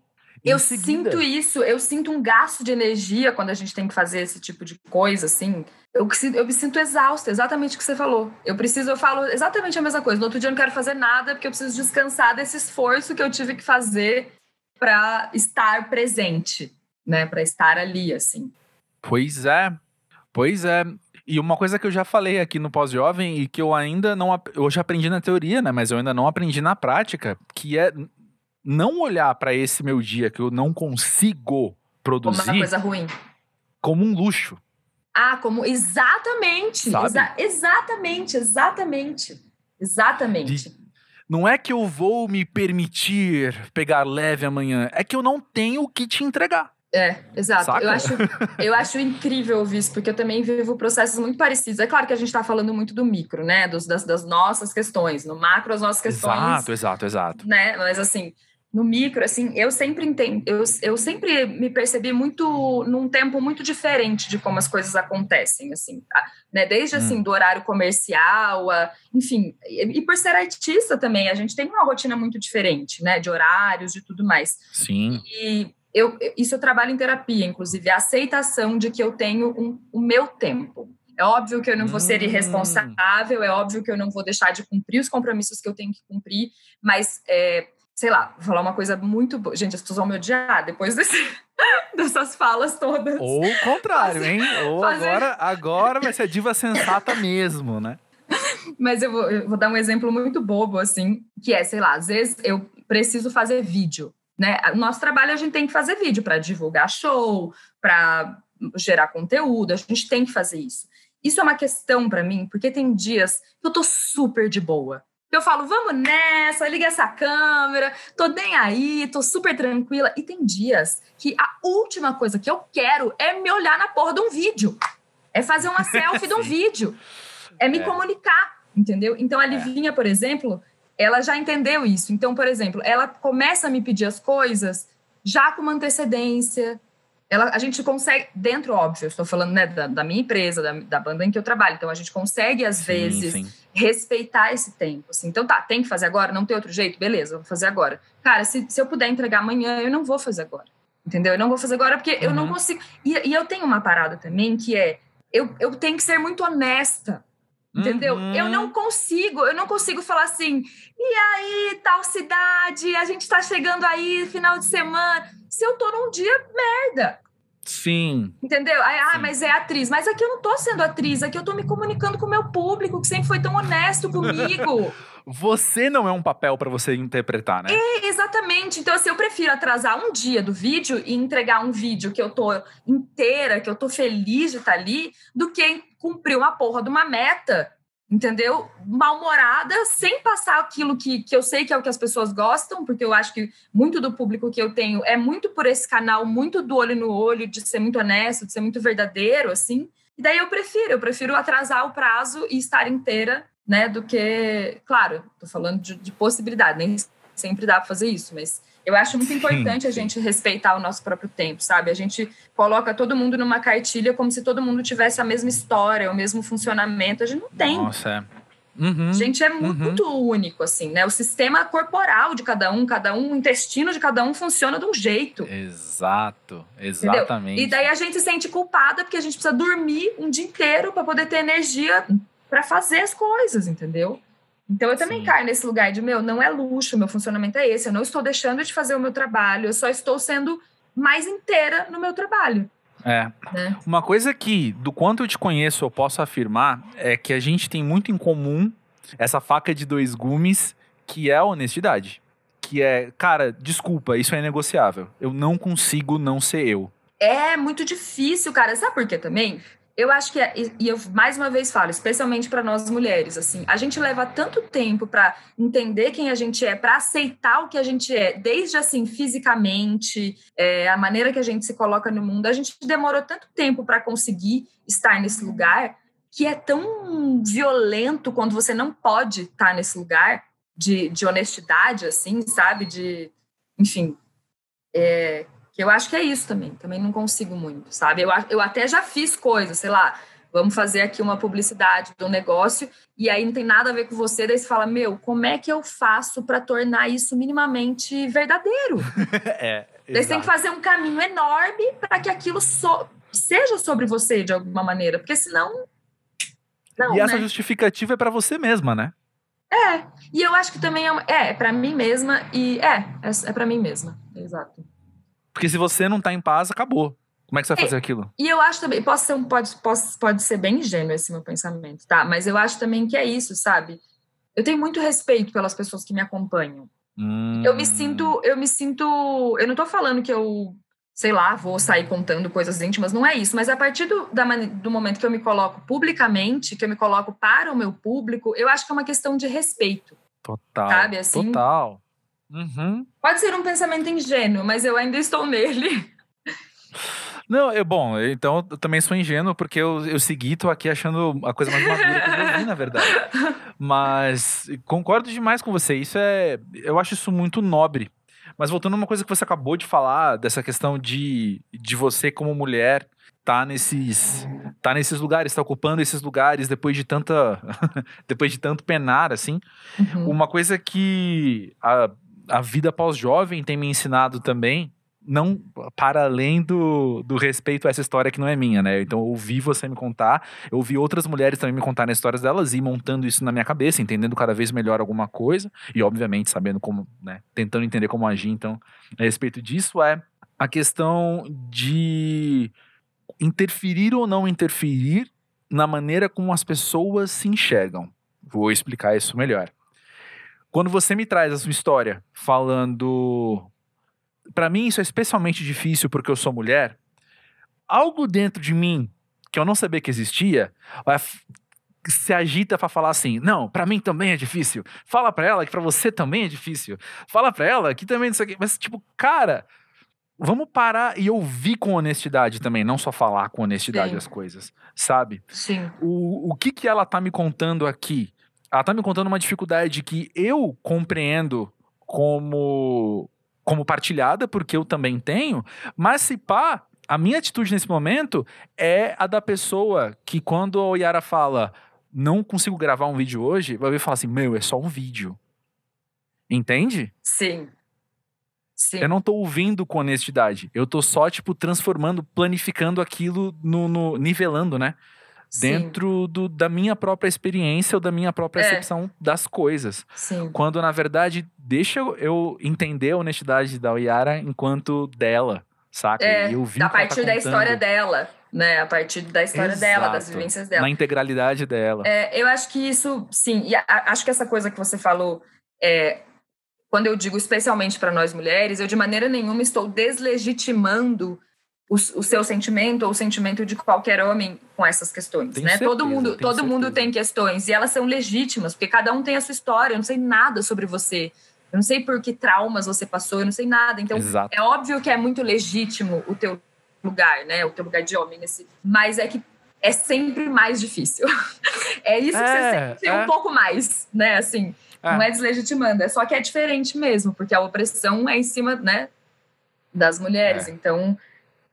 eu sinto isso, eu sinto um gasto de energia quando a gente tem que fazer esse tipo de coisa, assim. Eu, eu me sinto exausta, exatamente o que você falou. Eu preciso, eu falo exatamente a mesma coisa. No outro dia eu não quero fazer nada porque eu preciso descansar desse esforço que eu tive que fazer para estar presente, né? Para estar ali, assim. Pois é, pois é. E uma coisa que eu já falei aqui no pós-jovem e que eu ainda não. Eu já aprendi na teoria, né? Mas eu ainda não aprendi na prática, que é não olhar para esse meu dia que eu não consigo produzir como uma coisa ruim. Como um luxo. Ah, como exatamente, exa exatamente, exatamente, exatamente. De, não é que eu vou me permitir pegar leve amanhã, é que eu não tenho o que te entregar. É, exato. Eu acho, eu acho incrível ouvir isso, porque eu também vivo processos muito parecidos. É claro que a gente está falando muito do micro, né? Dos, das, das, nossas questões. No macro, as nossas questões. Exato, exato, exato. Né? Mas assim, no micro, assim, eu sempre entendo, eu, eu sempre me percebi muito num tempo muito diferente de como as coisas acontecem, assim, tá? né? Desde hum. assim do horário comercial, a, enfim, e, e, por ser artista também, a gente tem uma rotina muito diferente, né? De horários, de tudo mais. Sim. E eu, isso eu trabalho em terapia, inclusive, a aceitação de que eu tenho um, o meu tempo. É óbvio que eu não vou ser hum. irresponsável, é óbvio que eu não vou deixar de cumprir os compromissos que eu tenho que cumprir, mas, é, sei lá, vou falar uma coisa muito boa. Gente, as pessoas vão me odiar depois desse, dessas falas todas. Ou o contrário, fazer, hein? Ou fazer... agora, agora vai ser a diva sensata mesmo, né? Mas eu vou, eu vou dar um exemplo muito bobo, assim, que é, sei lá, às vezes eu preciso fazer vídeo. Né? O nosso trabalho a gente tem que fazer vídeo para divulgar show, para gerar conteúdo, a gente tem que fazer isso. Isso é uma questão para mim, porque tem dias que eu tô super de boa. Eu falo, vamos nessa, liga essa câmera, tô nem aí, tô super tranquila. E tem dias que a última coisa que eu quero é me olhar na porra de um vídeo. É fazer uma selfie de um vídeo. É me é. comunicar, entendeu? Então a é. Livinha, por exemplo, ela já entendeu isso. Então, por exemplo, ela começa a me pedir as coisas já com uma antecedência. Ela, a gente consegue, dentro, óbvio, estou falando né, da, da, minha empresa, da, da, banda em que eu trabalho, então a gente consegue, às sim, vezes, sim. respeitar esse tempo. Assim. Então, tá, tem que fazer agora, não tem outro jeito, beleza, vou fazer agora. Cara, se, se eu puder entregar amanhã, eu não vou fazer agora. Entendeu? Eu não vou fazer agora porque uhum. eu não uhum. consigo. E, e eu tenho uma parada também que é: eu, eu tenho que ser muito honesta Entendeu? Uhum. Eu não consigo, eu não consigo falar assim, e aí, tal cidade, a gente tá chegando aí, final de semana. Se eu tô num dia merda. Sim. Entendeu? Aí, ah, mas é atriz. Mas aqui eu não tô sendo atriz, aqui eu tô me comunicando com o meu público, que sempre foi tão honesto comigo. você não é um papel para você interpretar, né? É, exatamente. Então, assim, eu prefiro atrasar um dia do vídeo e entregar um vídeo que eu tô inteira, que eu tô feliz de estar tá ali, do que cumprir uma porra de uma meta, entendeu? Mal-humorada, sem passar aquilo que, que eu sei que é o que as pessoas gostam, porque eu acho que muito do público que eu tenho é muito por esse canal, muito do olho no olho, de ser muito honesto, de ser muito verdadeiro, assim. E daí eu prefiro, eu prefiro atrasar o prazo e estar inteira né? Do que, claro, estou falando de, de, possibilidade, nem sempre dá para fazer isso, mas eu acho muito importante sim, a gente respeitar o nosso próprio tempo, sabe? A gente coloca todo mundo numa cartilha como se todo mundo tivesse a mesma história, o mesmo funcionamento. A gente não tem. Nossa, é. Uhum, a gente é muito uhum. único, assim, né? O sistema corporal de cada um, cada um, o intestino de cada um funciona de um jeito. Exato, exatamente. Entendeu? E daí a gente se sente culpada porque a gente precisa dormir um dia inteiro para poder ter energia para fazer as coisas, entendeu? Então eu também Sim. caio nesse lugar de, meu, não é luxo, meu funcionamento é esse, eu não estou deixando de fazer o meu trabalho, eu só estou sendo mais inteira no meu trabalho. É. Né? Uma coisa que, do quanto eu te conheço, eu posso afirmar é que a gente tem muito em comum essa faca de dois gumes, que é a honestidade. Que é, cara, desculpa, isso é negociável. Eu não consigo não ser eu. É muito difícil, cara. Sabe por quê também? Eu acho que, é, e eu mais uma vez falo, especialmente para nós mulheres, assim, a gente leva tanto tempo para entender quem a gente é, para aceitar o que a gente é, desde assim, fisicamente, é, a maneira que a gente se coloca no mundo, a gente demorou tanto tempo para conseguir estar nesse lugar que é tão violento quando você não pode estar nesse lugar de, de honestidade, assim, sabe? De, enfim, é, eu acho que é isso também. Também não consigo muito, sabe? Eu, eu até já fiz coisas, sei lá, vamos fazer aqui uma publicidade do negócio e aí não tem nada a ver com você, daí você fala, meu, como é que eu faço para tornar isso minimamente verdadeiro? é, daí você tem que fazer um caminho enorme para que aquilo so seja sobre você de alguma maneira, porque senão não, e essa né? justificativa é para você mesma, né? É, e eu acho que também é, é, é para mim mesma e é, é, é para mim mesma, exato. Porque se você não tá em paz, acabou. Como é que você vai fazer aquilo? E eu acho também, posso ser um, pode, pode, pode ser bem ingênuo esse meu pensamento, tá? Mas eu acho também que é isso, sabe? Eu tenho muito respeito pelas pessoas que me acompanham, Hum. Eu me sinto, eu me sinto, eu não tô falando que eu, sei lá, vou sair contando coisas íntimas, não é isso, mas a partir do, da, do momento que eu me coloco publicamente, que eu me coloco para o meu público, eu acho que é uma questão de respeito. Total. Sabe, assim? Total. Uhum. Pode ser um pensamento ingênuo, mas eu ainda estou nele. Não, eu, bom, então eu também sou ingênuo, porque eu, eu segui, tô aqui achando a coisa mais madura que eu vi, na verdade. Mas concordo demais com você. Isso é. Eu acho isso muito nobre. Mas voltando a uma coisa que você acabou de falar, dessa questão de, de você como mulher tá nesses tá nesses lugares, tá ocupando esses lugares depois de tanta depois de tanto penar assim. Uhum. Uma coisa que a, a vida pós-jovem tem me ensinado também não para além do, do respeito a essa história que não é minha, né? Então eu ouvi você me contar, eu ouvi outras mulheres também me contarem as histórias delas e montando isso na minha cabeça, entendendo cada vez melhor alguma coisa e obviamente sabendo como, né, tentando entender como agir, então, a respeito disso é a questão de interferir ou não interferir na maneira como as pessoas se enxergam. Vou explicar isso melhor. Quando você me traz a sua história falando para mim isso é especialmente difícil porque eu sou mulher. Algo dentro de mim que eu não sabia que existia se agita para falar assim: "Não, para mim também é difícil". Fala para ela que para você também é difícil. Fala para ela que também isso aqui, mas tipo, cara, vamos parar e ouvir com honestidade também, não só falar com honestidade Sim. as coisas, sabe? Sim. O, o que que ela tá me contando aqui? Ela tá me contando uma dificuldade que eu compreendo como como partilhada, porque eu também tenho, mas se pá, a minha atitude nesse momento é a da pessoa que quando a Yara fala não consigo gravar um vídeo hoje, vai ver e falar assim, meu, é só um vídeo. Entende? Sim. Sim. Eu não tô ouvindo com honestidade. Eu tô só, tipo, transformando, planificando aquilo no, no nivelando, né? Sim. Dentro do, da minha própria experiência ou da minha própria É. percepção das coisas. Sim. Quando, na verdade, deixa eu- entender a honestidade da Yara enquanto dela, saca? É, eu vi a tá partir da contando história dela, né? A partir da história dela, das Exato. vivências dela. Na integralidade dela. É, eu acho que isso, sim, e a- acho que essa coisa que você falou, é, quando eu digo especialmente para nós mulheres, eu de maneira nenhuma estou deslegitimando o, o seu sentimento ou o sentimento de qualquer homem com essas questões, Tenho né? todo certeza, mundo, todo mundo certeza. tem questões e elas são legítimas, porque cada um tem a sua história. Eu não sei nada sobre você. Eu não sei por que traumas você passou, eu não sei nada. Então, Exato. é óbvio que é muito legítimo o teu lugar, né? O teu lugar de homem nesse, mas é que é sempre mais difícil. é isso que É, você sente é. um pouco mais, né? Assim, É. não é deslegitimando, é só que é diferente mesmo, porque a opressão é em cima, né, das mulheres. É. Então,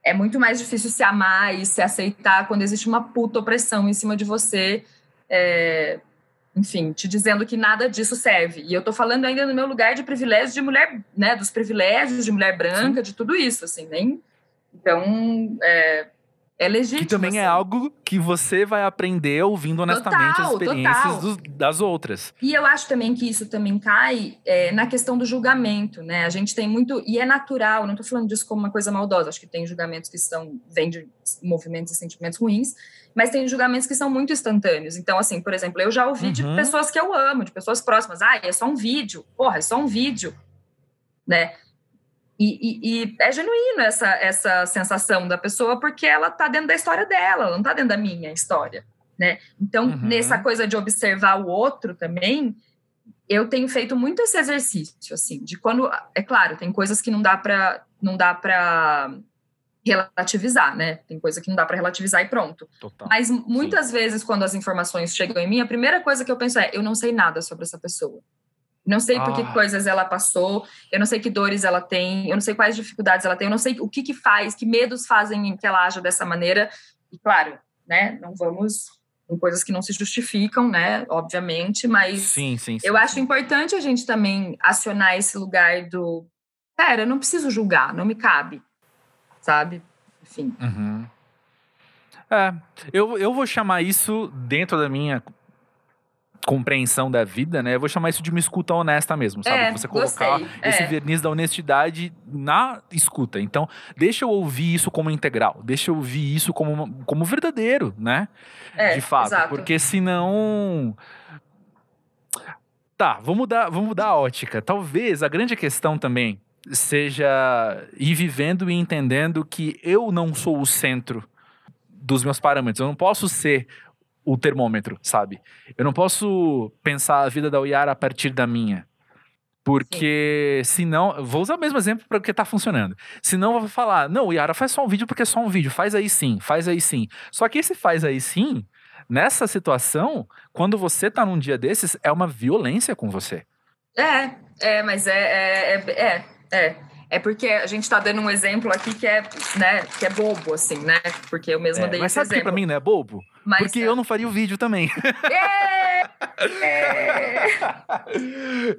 é muito mais difícil se amar e se aceitar quando existe uma puta opressão em cima de você. é, enfim, te dizendo que nada disso serve. E eu tô falando ainda no meu lugar de privilégio de mulher, né, dos privilégios de mulher branca, de tudo isso, assim, nem. Então, é, é legítimo. Que também é assim. algo que você vai aprender ouvindo honestamente as Total, experiências total. dos- das outras. E eu acho também que isso também cai é, na questão do julgamento, né? A gente tem muito, e é natural, não estou falando disso como uma coisa maldosa, acho que tem julgamentos que são, vêm de movimentos e sentimentos ruins, mas tem julgamentos que são muito instantâneos. Então, assim, por exemplo, eu já ouvi de Uhum. pessoas que eu amo, de pessoas próximas, ah, é só um vídeo, porra, é só um vídeo, né? E, e- e é genuíno essa, essa sensação da pessoa, porque ela tá dentro da história dela, ela não tá dentro da minha história, né? Então, Uhum. nessa coisa de observar o outro também, eu tenho feito muito esse exercício, assim, de quando, é claro, tem coisas que não dá para não dá para relativizar, né? Tem coisa que não dá para relativizar e pronto. Total. Mas muitas vezes quando as informações chegam em mim, a primeira coisa que eu penso é, eu não sei nada sobre essa pessoa. Não sei por que Ah. coisas ela passou, eu não sei que dores ela tem, eu não sei quais dificuldades ela tem, eu não sei o que que faz, que medos fazem que ela aja dessa maneira. E claro, né, não vamos em coisas que não se justificam, né, obviamente, mas Sim, sim, sim. eu acho sim. importante a gente também acionar esse lugar do, cara, eu não preciso julgar, não me cabe, sabe? Enfim. Uhum. É, eu, eu vou chamar isso dentro da minha compreensão da vida, né? Eu vou chamar isso de uma escuta honesta mesmo, sabe? É, Você colocar gostei, esse é. verniz da honestidade na escuta. Então, deixa eu ouvir isso como integral, deixa eu ouvir isso como, como verdadeiro, né? É, de fato. exato. Porque senão. Tá, vamos mudar, vamos mudar a ótica. Talvez a grande questão também seja ir vivendo e entendendo que eu não sou o centro dos meus parâmetros. Eu não posso ser o termômetro, sabe? Eu não posso pensar a vida da Oyara a partir da minha. Porque Sim. senão, vou usar o mesmo exemplo para o que tá funcionando. Senão eu vou falar, não, Yara faz só um vídeo porque é só um vídeo, faz aí sim, faz aí sim. Só que esse faz aí sim Nessa situação, quando você tá num dia desses, é uma violência com você. É, é, mas é, é, é, é, é. Porque a gente está dando um exemplo aqui que é, né, que é bobo, assim, né? Porque eu mesmo é, dei mas esse sabe exemplo. que pra mim não é bobo? Mas porque é. eu não faria o vídeo também. É! é.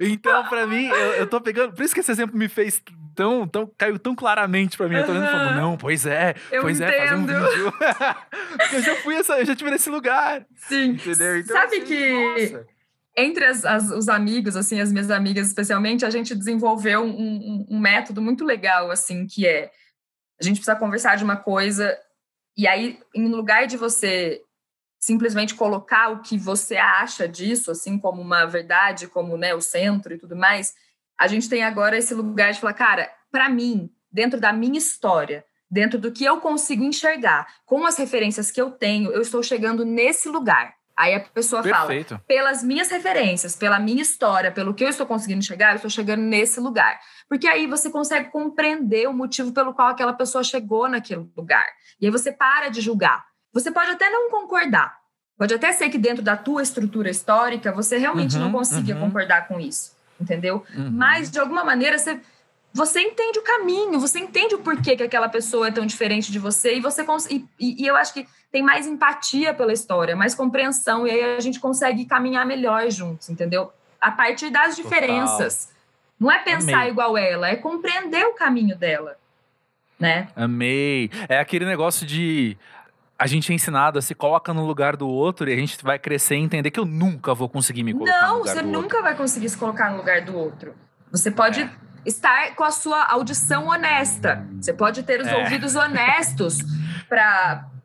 então, pra mim, eu, eu tô pegando... Por isso que esse exemplo me fez tão, tão caiu tão claramente pra mim. Eu tô vendo falando, não, pois é, eu pois entendo. é, fazer um vídeo. eu já fui essa, eu já tive nesse lugar. Sim. Entendeu? Então, Sabe assim, que nossa. Entre as, as, os amigos, assim, as minhas amigas especialmente, a gente desenvolveu um, um, um método muito legal, assim, que é a gente precisa conversar de uma coisa e aí, em lugar de você simplesmente colocar o que você acha disso, assim como uma verdade, como né, o centro e tudo mais, a gente tem agora esse lugar de falar, cara, para mim, dentro da minha história, dentro do que eu consigo enxergar, com as referências que eu tenho, eu estou chegando nesse lugar. Aí a pessoa Perfeito. fala, pelas minhas referências, pela minha história, pelo que eu estou conseguindo chegar, eu estou chegando nesse lugar. Porque aí você consegue compreender o motivo pelo qual aquela pessoa chegou naquele lugar. E aí você para de julgar. Você pode até não concordar. Pode até ser que dentro da tua estrutura histórica você realmente uhum, não consiga uhum. concordar com isso entendeu? Uhum. Mas, de alguma maneira, você, você entende o caminho, você entende o porquê que aquela pessoa é tão diferente de você e você e, e, e eu acho que tem mais empatia pela história, mais compreensão, e aí a gente consegue caminhar melhor juntos, entendeu? A partir das diferenças. Total. Não é pensar Amei. igual ela, é compreender o caminho dela, né? Amei. É aquele negócio de a gente é ensinado a se coloca no lugar do outro e a gente vai crescer e entender que eu nunca vou conseguir me colocar Não, no lugar do outro. Não, você nunca vai conseguir se colocar no lugar do outro. Você pode é. estar com a sua audição honesta. Você pode ter os é. ouvidos honestos para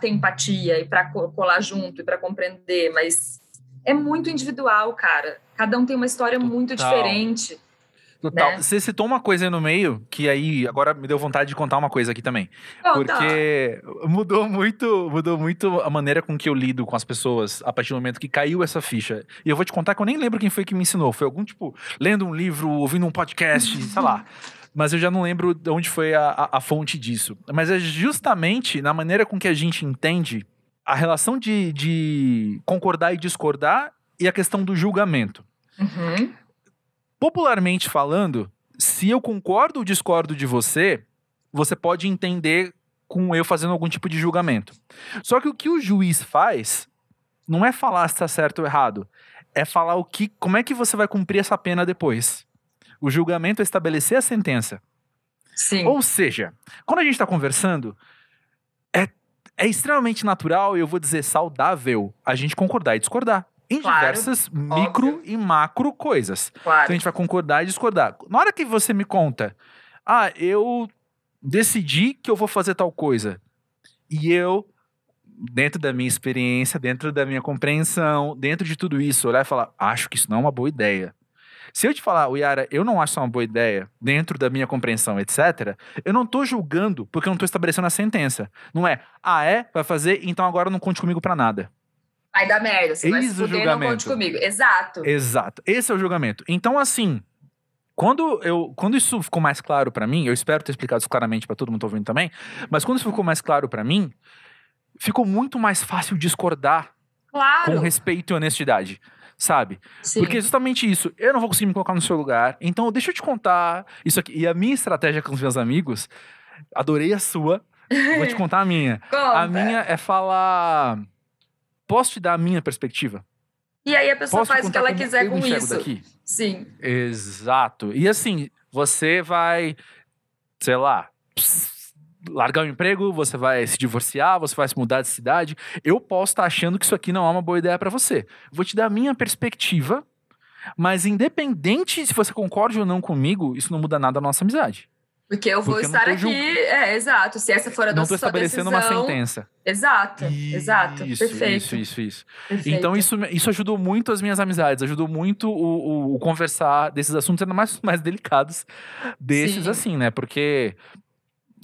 ter empatia e para colar junto e para compreender, mas é muito individual, cara. Cada um tem uma história Total. muito diferente. Total. Né? Você citou uma coisa aí no meio, que aí agora me deu vontade de contar uma coisa aqui também. porque mudou muito, mudou muito a maneira com que eu lido com as pessoas a partir do momento que caiu essa ficha. E eu vou te contar que eu nem lembro quem foi que me ensinou. Foi algum tipo, lendo um livro, ouvindo um podcast, sei lá. Mas eu já não lembro de onde foi a, a, a fonte disso. Mas é justamente na maneira com que a gente entende a relação de, de concordar e discordar e a questão do julgamento. Uhum popularmente falando, se eu concordo ou discordo de você, você pode entender com eu fazendo algum tipo de julgamento. Só que o que o juiz faz não é falar se está certo ou errado, é falar o que, como é que você vai cumprir essa pena depois. O julgamento é estabelecer a sentença. Sim. Ou seja, quando a gente está conversando, é, é extremamente natural e eu vou dizer saudável a gente concordar e discordar em claro, diversas micro óbvio. e macro coisas. Claro. Então a gente vai concordar e discordar. Na hora que você me conta, ah, eu decidi que eu vou fazer tal coisa. E eu, dentro da minha experiência, dentro da minha compreensão, dentro de tudo isso, olhar e falar, acho que isso não é uma boa ideia. Se eu te falar, Yara, eu não acho isso uma boa ideia, dentro da minha compreensão, etc., eu não tô julgando porque eu não tô estabelecendo a sentença. Não é, ah, é? Vai fazer, então agora não conte comigo para nada. Vai dar merda, você Eis vai se fuder, não conte comigo. Exato. Exato. Esse é o julgamento. Então, assim, quando, eu, quando isso ficou mais claro para mim, eu espero ter explicado isso claramente para todo mundo que tá ouvindo também, mas quando isso ficou mais claro para mim, ficou muito mais fácil discordar claro. com respeito e honestidade. Sabe? Sim. Porque é justamente isso. Eu não vou conseguir me colocar no seu lugar. Então, deixa eu te contar isso aqui. E a minha estratégia com os meus amigos, adorei a sua. Vou te contar a minha. a minha é falar Posso te dar a minha perspectiva? E aí a pessoa Posso faz o que ela quiser com isso. Daqui? Sim. Exato. E assim, você vai, sei lá, largar o emprego, você vai se divorciar, você vai se mudar de cidade. Eu posso estar achando que isso aqui não é uma boa ideia para você. Vou te dar a minha perspectiva, mas independente se você concorde ou não comigo, isso não muda nada a nossa amizade. Porque eu vou Porque eu estar tô aqui, é, exato. Se essa for a Não sua estou estabelecendo uma decisão, sentença. Exato, exato. Isso, Perfeito. Isso, isso, isso. perfeito. Então isso, isso ajudou muito as minhas amizades, ajudou muito o, o- o conversar desses assuntos, ainda mais, mais delicados desses, Sim. assim, né? Porque,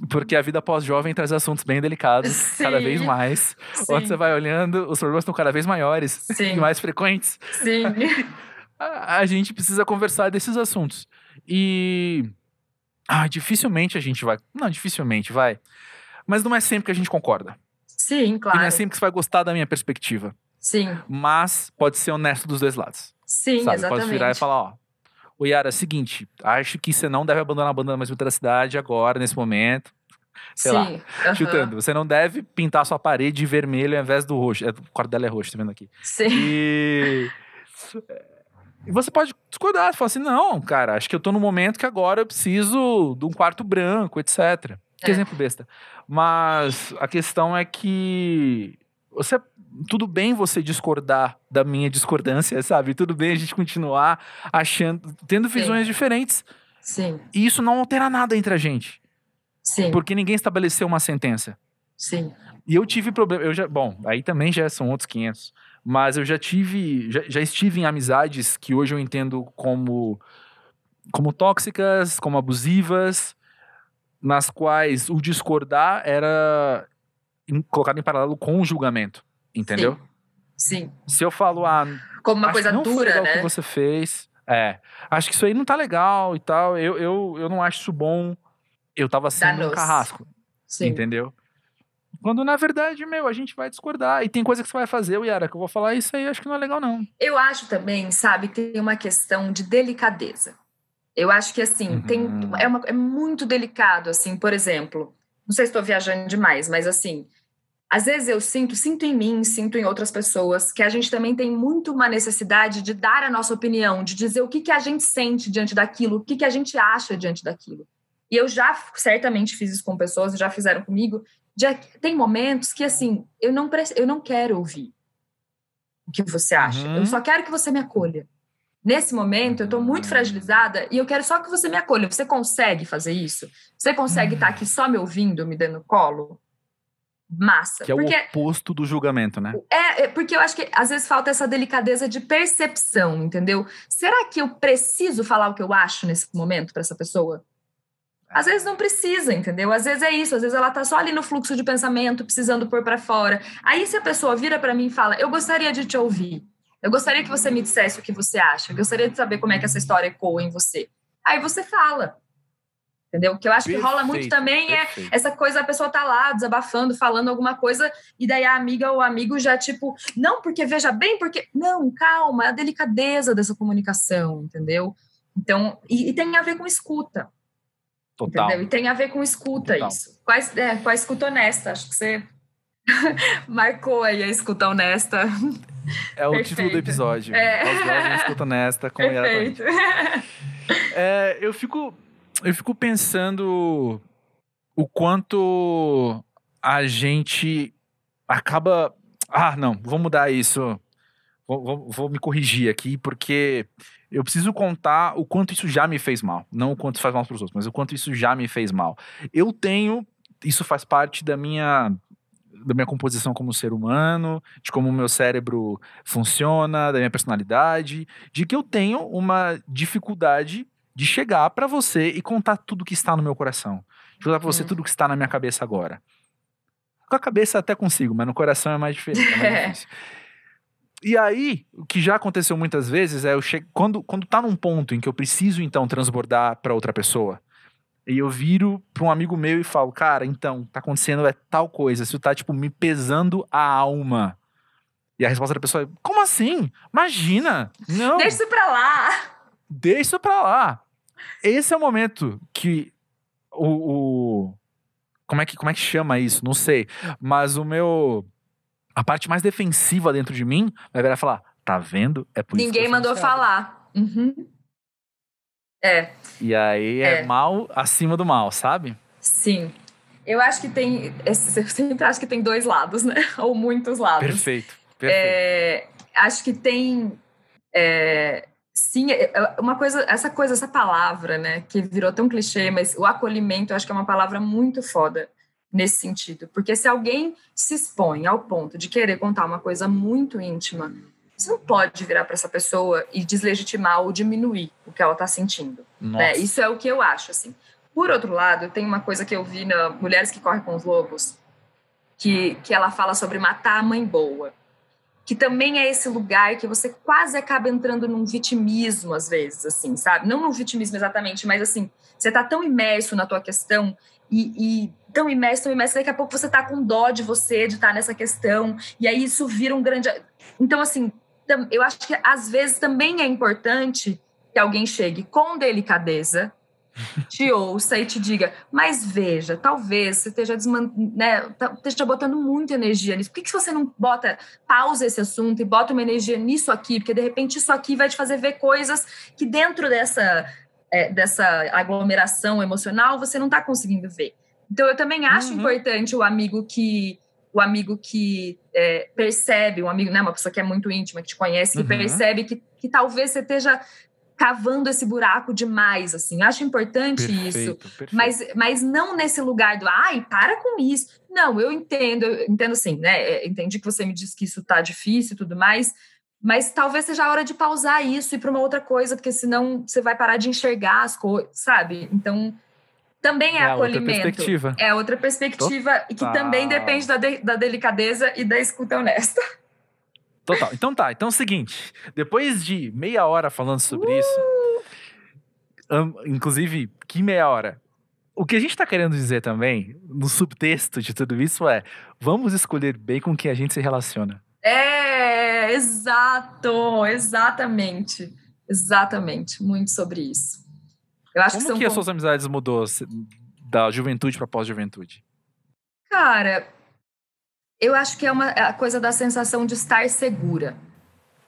porque a vida pós-jovem traz assuntos bem delicados, cada Sim. vez mais. Sim, Onde você vai olhando, os problemas estão cada vez maiores Sim. e mais frequentes. sim. A, a gente precisa conversar desses assuntos. E. Ah, dificilmente a gente vai. Não, dificilmente vai. Mas não é sempre que a gente concorda. Sim, E não claro. é sempre que você vai gostar da minha perspectiva. Sim, Mas pode ser honesto dos dois lados. sim, sabe? exatamente. Pode virar e falar, ó. O Yara, é o seguinte, acho que você não deve abandonar a banda mais da cidade agora, nesse momento. sei lá, Sim, aham. Chutando. Você não deve pintar sua parede de vermelho ao invés do roxo. É, o quarto dela é roxo, tá vendo aqui? Sim, E. E você pode discordar, falar assim: não, cara, acho que eu tô no momento que agora eu preciso de um quarto branco, etc. Que É. exemplo besta. Mas a questão é que. Você, tudo bem você discordar da minha discordância, sabe? Tudo bem a gente continuar achando, tendo Sim. visões diferentes. sim, E isso não altera nada entre a gente. sim, Porque ninguém estabeleceu uma sentença. sim. E eu tive problema. Eu já, bom, aí também já são outros 500. Mas eu já tive. Já, já estive em amizades que hoje eu entendo como. Como tóxicas, como abusivas, nas quais o discordar era colocado em paralelo com o julgamento. Entendeu? Sim. Se eu falo, ah, Como uma coisa não dura, legal o né? que você fez. É. Acho que isso aí não tá legal e tal. Eu, eu, eu não acho isso bom. Eu tava sendo um Danoso. carrasco. Sim. Entendeu? Quando na verdade, meu, a gente vai discordar. E tem coisa que você vai fazer, o Yara, que eu vou falar isso aí, acho que não é legal, não. Eu acho também, sabe, tem uma questão de delicadeza. Eu acho que assim, tem Uhum. é, uma- é muito delicado, assim, por exemplo, não sei se estou viajando demais, mas assim, às vezes eu sinto, sinto em mim, sinto em outras pessoas, que a gente também tem muito uma necessidade de dar a nossa opinião, de dizer o que, que a gente sente diante daquilo, o que, que a gente acha diante daquilo. E eu já certamente fiz isso com pessoas, já fizeram comigo. Já tem momentos que, assim, eu não, eu não quero ouvir o que você acha. Uhum. Eu só quero que você me acolha. Nesse momento, eu estou muito Uhum. fragilizada e eu quero só que você me acolha. Você consegue fazer isso? Você consegue estar aqui só me ouvindo, me dando colo? Massa. Que é Porque o oposto do julgamento, né? é, é, porque eu acho que às vezes falta essa delicadeza de percepção, entendeu? Será que eu preciso falar o que eu acho nesse momento para essa pessoa? Às vezes não precisa, entendeu? Às vezes é isso, às vezes ela tá só ali no fluxo de pensamento, precisando pôr para fora. Aí se a pessoa vira para mim e fala: "Eu gostaria de te ouvir. Eu gostaria que você me dissesse o que você acha. Eu gostaria de saber como é que essa história ecoa em você". Aí você fala. Entendeu? O que eu acho que rola muito Perfeito, também é perfeito. essa coisa, a pessoa tá lá desabafando, falando alguma coisa, e daí a amiga ou o amigo já, tipo, não, porque veja bem, porque. Não, calma, é a delicadeza dessa comunicação, entendeu? Então, e, e tem a ver com escuta, Total. entendeu? E tem a ver com escuta Total. isso. Com a, es- é, com a escuta honesta, acho que você marcou aí a escuta honesta. É o Perfeito. título do episódio. É. Escuta nesta com. Perfeito. É, eu fico, eu fico pensando o quanto a gente acaba. Ah, não, vou mudar isso. Vou, vou- vou me corrigir aqui, porque eu preciso contar o quanto isso já me fez mal. Não o quanto faz mal para os outros, mas o quanto isso já me fez mal. Eu tenho. Isso faz parte da minha. Da minha composição como ser humano, de como o meu cérebro funciona, da minha personalidade, de que eu tenho uma dificuldade de chegar pra você e contar tudo que está no meu coração. De contar pra você Hum. tudo que está na minha cabeça agora. Com a cabeça até consigo, mas no coração é mais diferente. É mais É. difícil. E aí, o que já aconteceu muitas vezes é eu che... quando, quando tá num ponto em que eu preciso então transbordar pra outra pessoa, e eu viro pra um amigo meu e falo, cara, então, tá acontecendo é tal coisa, isso tá, tipo, me pesando a alma. E a resposta da pessoa é, como assim? Imagina! Não! Deixa isso pra lá. Deixa pra lá. Esse é o momento que o, o- como é que como é que chama isso? Não sei. Mas o meu a parte mais defensiva dentro de mim vai virar falar: "Tá vendo? É por Ninguém mandou não sabe." falar. Uhum. É. E aí é, É. mal acima do mal, sabe? Sim. Eu acho que tem. esse- Eu sempre acho que tem dois lados, né? Ou muitos lados. Perfeito. Perfeito. É, acho que tem. é, Sim, é, é, uma coisa, essa coisa, essa palavra, né, que virou tão clichê, mas o acolhimento eu acho que é uma palavra muito foda nesse sentido. Porque se alguém se expõe ao ponto de querer contar uma coisa muito íntima, você não pode virar para essa pessoa e deslegitimar ou diminuir o que ela está sentindo. Né? Isso é o que eu acho, assim. Por outro lado, tem uma coisa que eu vi na Mulheres que Correm com os Lobos, que, que ela fala sobre matar a mãe boa. Que também é esse lugar que você quase acaba entrando num vitimismo, às vezes, assim, sabe? Não num vitimismo exatamente, mas assim, você tá tão imerso na tua questão e, e tão imerso, tão imerso, daqui a pouco você tá com dó de você, de estar tá nessa questão, e aí isso vira um grande. Então, assim, eu acho que às vezes também é importante que alguém chegue com delicadeza, te ouça e te diga, mas veja, talvez você esteja, desman né, esteja botando muita energia nisso. Por que, que você não bota, pausa esse assunto e bota uma energia nisso aqui? Porque de repente isso aqui vai te fazer ver coisas que dentro dessa, é, dessa aglomeração emocional você não está conseguindo ver. Então eu também acho uhum. importante o amigo que o amigo que é, percebe, um amigo, né, uma pessoa que é muito íntima, que te conhece, que uhum. percebe que, que talvez você esteja cavando esse buraco demais, assim. Acho importante perfeito, isso. Perfeito. Mas, mas não nesse lugar do, ai, para com isso. Não, eu entendo, eu entendo sim, né? É, entendi que você me disse que isso tá difícil e tudo mais, mas talvez seja a hora de pausar isso e para uma outra coisa, porque senão você vai parar de enxergar as coisas, sabe? Então, também é, é acolhimento. Outra perspectiva. É outra perspectiva Total. que também depende da, de, da delicadeza e da escuta honesta. Total. Então tá. Então é o seguinte: depois de meia hora falando sobre uh! isso, inclusive, que meia hora? O que a gente tá querendo dizer também, no subtexto de tudo isso, é: vamos escolher bem com quem a gente se relaciona. É, exato, exatamente. Exatamente. Muito sobre isso. Eu acho Como que, que as suas amizades mudou da juventude para pós-juventude? Cara, eu acho que é uma a coisa da sensação de estar segura,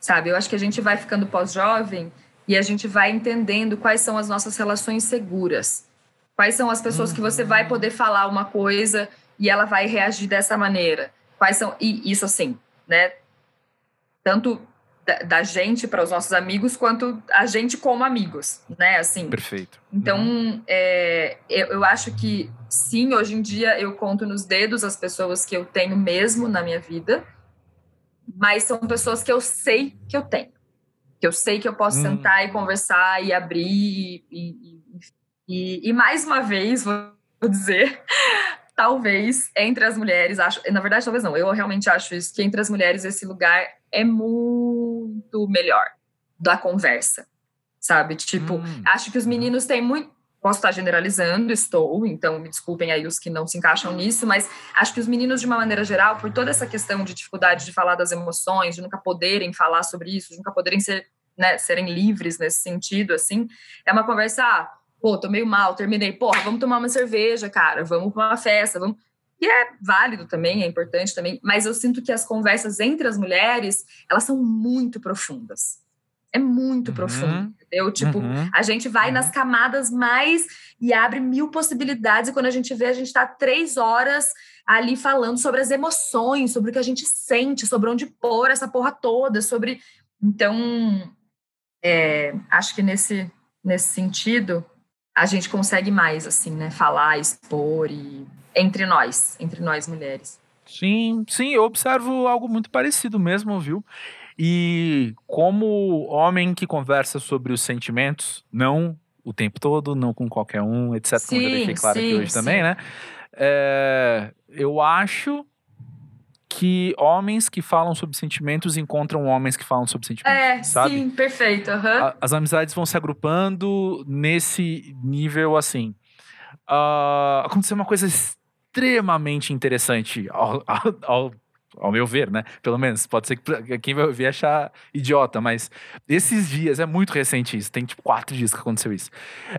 sabe? Eu acho que a gente vai ficando pós-jovem e a gente vai entendendo quais são as nossas relações seguras. Quais são as pessoas uhum. que você vai poder falar uma coisa e ela vai reagir dessa maneira? Quais são e isso assim, né? Tanto da, da gente para os nossos amigos quanto a gente como amigos, né? Assim. Perfeito. Então, uhum. é, eu, eu acho que sim, hoje em dia eu conto nos dedos as pessoas que eu tenho mesmo na minha vida, mas são pessoas que eu sei que eu tenho. Que eu sei que eu posso hum. sentar e conversar e abrir e, e, e, e mais uma vez vou dizer talvez entre as mulheres, acho, na verdade, talvez não, eu realmente acho isso, que entre as mulheres esse lugar é muito melhor da conversa, sabe? Tipo, hum. acho que os meninos têm muito. Posso estar generalizando, estou, então me desculpem aí os que não se encaixam nisso, mas acho que os meninos, de uma maneira geral, por toda essa questão de dificuldade de falar das emoções, de nunca poderem falar sobre isso, de nunca poderem ser, né, serem livres nesse sentido, assim, é uma conversa. Ah, pô, tô meio mal, terminei, porra, vamos tomar uma cerveja, cara, vamos para uma festa, vamos. E é válido também, é importante também, mas eu sinto que as conversas entre as mulheres, elas são muito profundas. É muito uhum. profundo, entendeu? Tipo, uhum. a gente vai uhum. nas camadas mais e abre mil possibilidades, e quando a gente vê, a gente tá três horas ali falando sobre as emoções, sobre o que a gente sente, sobre onde pôr essa porra toda, sobre. Então, é, acho que nesse, nesse sentido, a gente consegue mais, assim, né? Falar, expor e entre nós, entre nós mulheres. Sim, sim, eu observo algo muito parecido mesmo, viu? E como homem que conversa sobre os sentimentos, não o tempo todo, não com qualquer um, etc. Sim, como já deixei claro sim, aqui hoje sim. também, né? É, eu acho que homens que falam sobre sentimentos encontram homens que falam sobre sentimentos. É, sabe? sim, perfeito. Uhum. as amizades vão se agrupando nesse nível assim. Uh, aconteceu uma coisa extremamente interessante ao, ao, ao, ao, meu ver, né? Pelo menos, pode ser que quem vai ouvir achar idiota, mas esses dias, é muito recente isso, tem tipo quatro dias que aconteceu isso.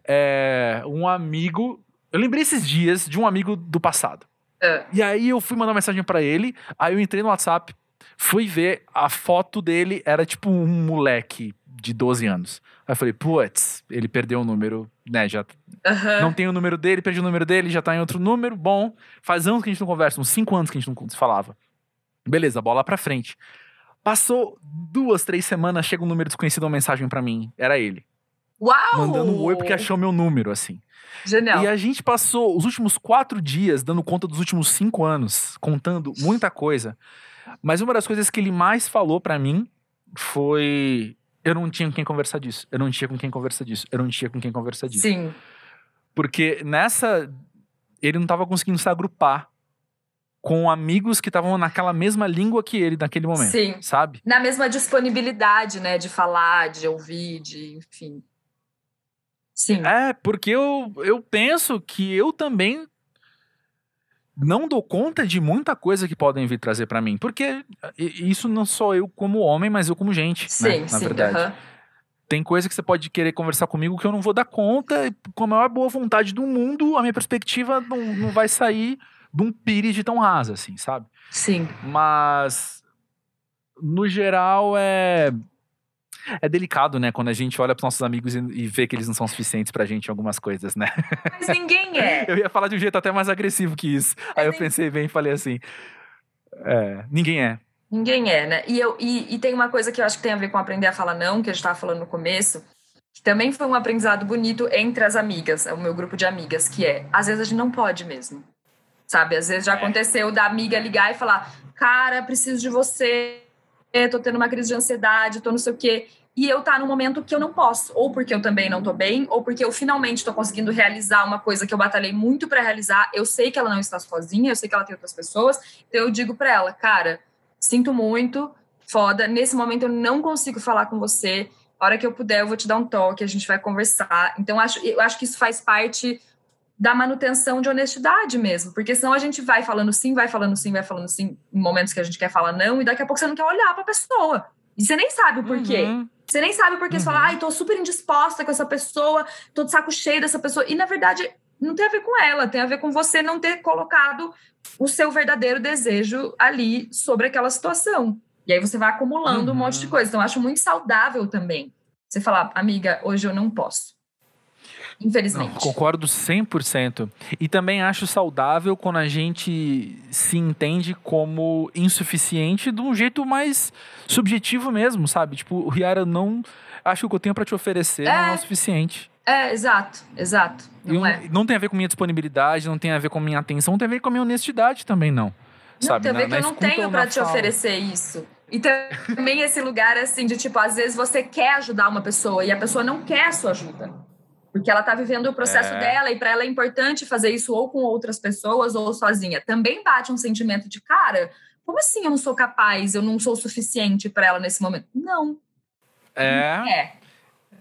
É, um amigo, eu lembrei esses dias de um amigo do passado. É. E aí eu fui mandar uma mensagem para ele, aí eu entrei no WhatsApp, fui ver, a foto dele era tipo um moleque de 12 anos. Aí eu falei, putz, ele perdeu o número, né? Já uhum. não tem o número dele, perdi o número dele, já tá em outro número. Bom, faz anos que a gente não conversa, uns 5 anos que a gente não se falava. Beleza, bola pra frente. Passou duas, três semanas, chega um número desconhecido, uma mensagem para mim. Era ele. Uau! Mandando um oi porque achou meu número, assim. Genial. E a gente passou os últimos quatro dias dando conta dos últimos cinco anos, contando muita coisa. Mas uma das coisas que ele mais falou para mim foi: eu não tinha com quem conversar disso, eu não tinha com quem conversar disso, eu não tinha com quem conversar disso. Sim. Porque nessa. Ele não tava conseguindo se agrupar com amigos que estavam naquela mesma língua que ele naquele momento. Sim. Sabe? Na mesma disponibilidade, né? De falar, de ouvir, de. Enfim. Sim. É, porque eu, eu penso que eu também não dou conta de muita coisa que podem vir trazer para mim. Porque isso não sou eu como homem, mas eu como gente, sim, né? Na sim, verdade. aham. Tem coisa que você pode querer conversar comigo que eu não vou dar conta. e Com a maior boa vontade do mundo, a minha perspectiva não, não vai sair de um pires de tão rasa, assim, sabe? Sim. Mas, no geral, é. É delicado, né? Quando a gente olha pros nossos amigos e, e vê que eles não são suficientes pra gente em algumas coisas, né? Mas ninguém é. Eu ia falar de um jeito até mais agressivo que isso. Aí eu pensei bem e falei assim. É, ninguém é. Ninguém é, né? E, eu, e, e tem uma coisa que eu acho que tem a ver com aprender a falar não, que a gente estava falando no começo, que também foi um aprendizado bonito entre as amigas, o meu grupo de amigas, que é, às vezes a gente não pode mesmo. Sabe? Às vezes já aconteceu da amiga ligar e falar, cara, preciso de você, tô tendo uma crise de ansiedade, tô não sei o quê. E eu tá num momento que eu não posso, ou porque eu também não tô bem, ou porque eu finalmente tô conseguindo realizar uma coisa que eu batalhei muito para realizar. Eu sei que ela não está sozinha, eu sei que ela tem outras pessoas, então eu digo para ela, cara, sinto muito, foda. Nesse momento eu não consigo falar com você. A hora que eu puder, eu vou te dar um toque, a gente vai conversar. Então, acho, eu acho que isso faz parte da manutenção de honestidade mesmo. Porque senão a gente vai falando sim, vai falando sim, vai falando sim, em momentos que a gente quer falar não, e daqui a pouco você não quer olhar pra pessoa. E você nem sabe o porquê. Uhum. Você nem sabe porque você Uhum. fala, ai, tô super indisposta com essa pessoa, tô de saco cheio dessa pessoa. E na verdade, não tem a ver com ela, tem a ver com você não ter colocado o seu verdadeiro desejo ali sobre aquela situação. E aí você vai acumulando um monte de Uhum. coisa. Então, eu acho muito saudável também. Você falar, amiga, hoje eu não posso. Não, Infelizmente. concordo 100%. E também acho saudável quando a gente se entende como insuficiente de um jeito mais subjetivo mesmo, sabe? Tipo, Riara, não. Acho que o que eu tenho pra te oferecer não é É. o suficiente. É, exato, exato. Não é. não tem a ver com minha disponibilidade, não tem a ver com minha atenção, não tem a ver com a minha honestidade também, não. Não, sabe? tem a ver Na- que eu não tenho na te fala. oferecer isso. E também esse lugar, assim, de tipo, às vezes você quer ajudar uma pessoa e a pessoa não quer a sua ajuda. Porque ela tá vivendo o processo É. dela e para ela é importante fazer isso ou com outras pessoas ou sozinha. Também bate um sentimento de, cara, como assim eu não sou capaz, eu não sou o suficiente para ela nesse momento? Não. É. É.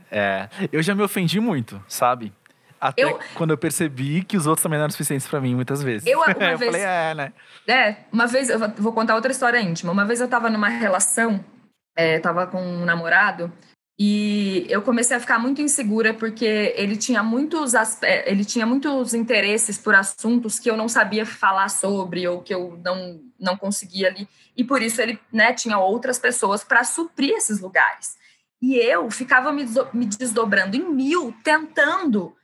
É, eu já me ofendi muito, sabe? Até Eu- quando eu percebi que os outros também não eram suficientes pra mim, muitas vezes. Eu, uma eu vez- falei, é, né? É, uma vez, eu vou- contar outra história íntima. Uma vez eu tava numa relação, é, tava com um namorado, e eu comecei a ficar muito insegura porque ele tinha muitos, é, ele tinha muitos interesses por assuntos que eu não sabia falar sobre ou que eu não, não conseguia ali. E por isso ele né, tinha outras pessoas para suprir esses lugares. E eu ficava me desdobrando em mil, tentando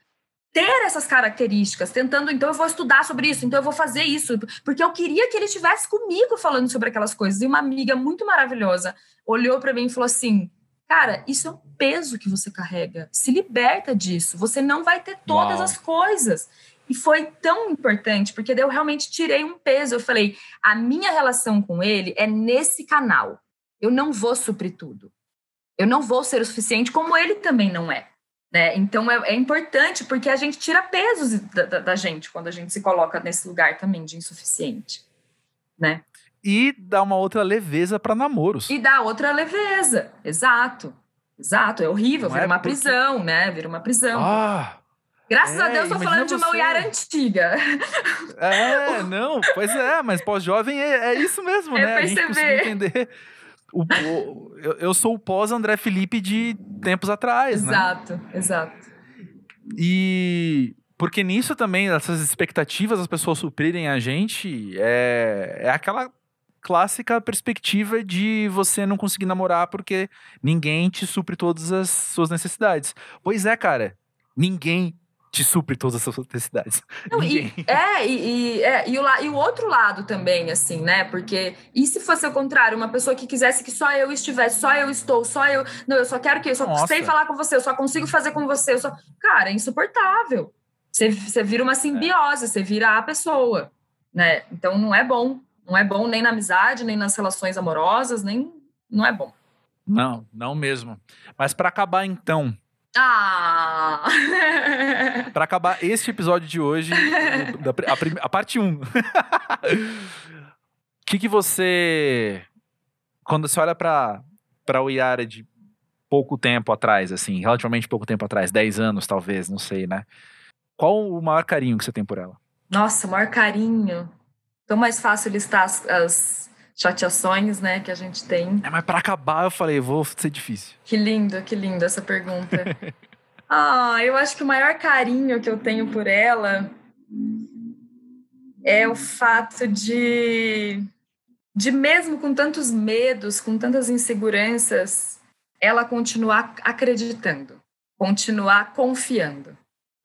ter essas características, tentando, então eu vou estudar sobre isso, então eu vou fazer isso, porque eu queria que ele estivesse comigo falando sobre aquelas coisas. E uma amiga muito maravilhosa olhou para mim e falou assim: "Cara, isso é um peso que você carrega. Se liberta disso. Você não vai ter todas Uau. as coisas." E foi tão importante, porque eu realmente tirei um peso. Eu falei: "A minha relação com ele é nesse canal. Eu não vou suprir tudo. Eu não vou ser o suficiente como ele também não é." Né? Então é, é importante porque a gente tira pesos da, da- da gente quando a gente se coloca nesse lugar também de insuficiente, né? E dá uma outra leveza pra namoros. E dá outra leveza, exato, exato, é horrível, Não vira é uma porque- prisão, né? Vira uma prisão. Ah, Graças a é, Deus, tô imagina falando de uma. Yara antiga. é, não, pois é, mas pós-jovem é, é isso mesmo, É né? A gente perceber. precisa entender. O, o- eu, eu sou o pós-André Felipe de tempos atrás, né? exato, exato. E porque nisso também, essas expectativas das pessoas suprirem a gente, é, é aquela clássica perspectiva de você não conseguir namorar porque ninguém te supre todas as suas necessidades. Pois é, cara, ninguém te supre todas as suas necessidades. Não, e, é, e, e, é e, o, e o outro lado também, assim, né? Porque e se fosse o contrário, uma pessoa que quisesse que só eu estivesse, só eu estou, só eu. Não, eu só quero que eu só Nossa. sei falar com você, eu só consigo fazer com você. Eu só, cara, é insuportável. Você, você vira uma simbiose, é. você vira a pessoa, né? Então não é bom. Não é bom nem na amizade, nem nas relações amorosas, nem. Não é bom. Não, não mesmo. Mas para acabar então, ah! para acabar este episódio de hoje, a, a parte 1. O que, que você. Quando você olha para o Yara de pouco tempo atrás, assim, relativamente pouco tempo atrás, 10 anos talvez, não sei, né? Qual o maior carinho que você tem por ela? Nossa, o maior carinho. Tão mais fácil listar as, as chateações, né, que a gente tem. É, mas para acabar eu falei, vou ser difícil. Que lindo, que lindo essa pergunta. ah, eu acho que o maior carinho que eu tenho por ela é o fato de de mesmo com tantos medos, com tantas inseguranças, ela continuar acreditando, continuar confiando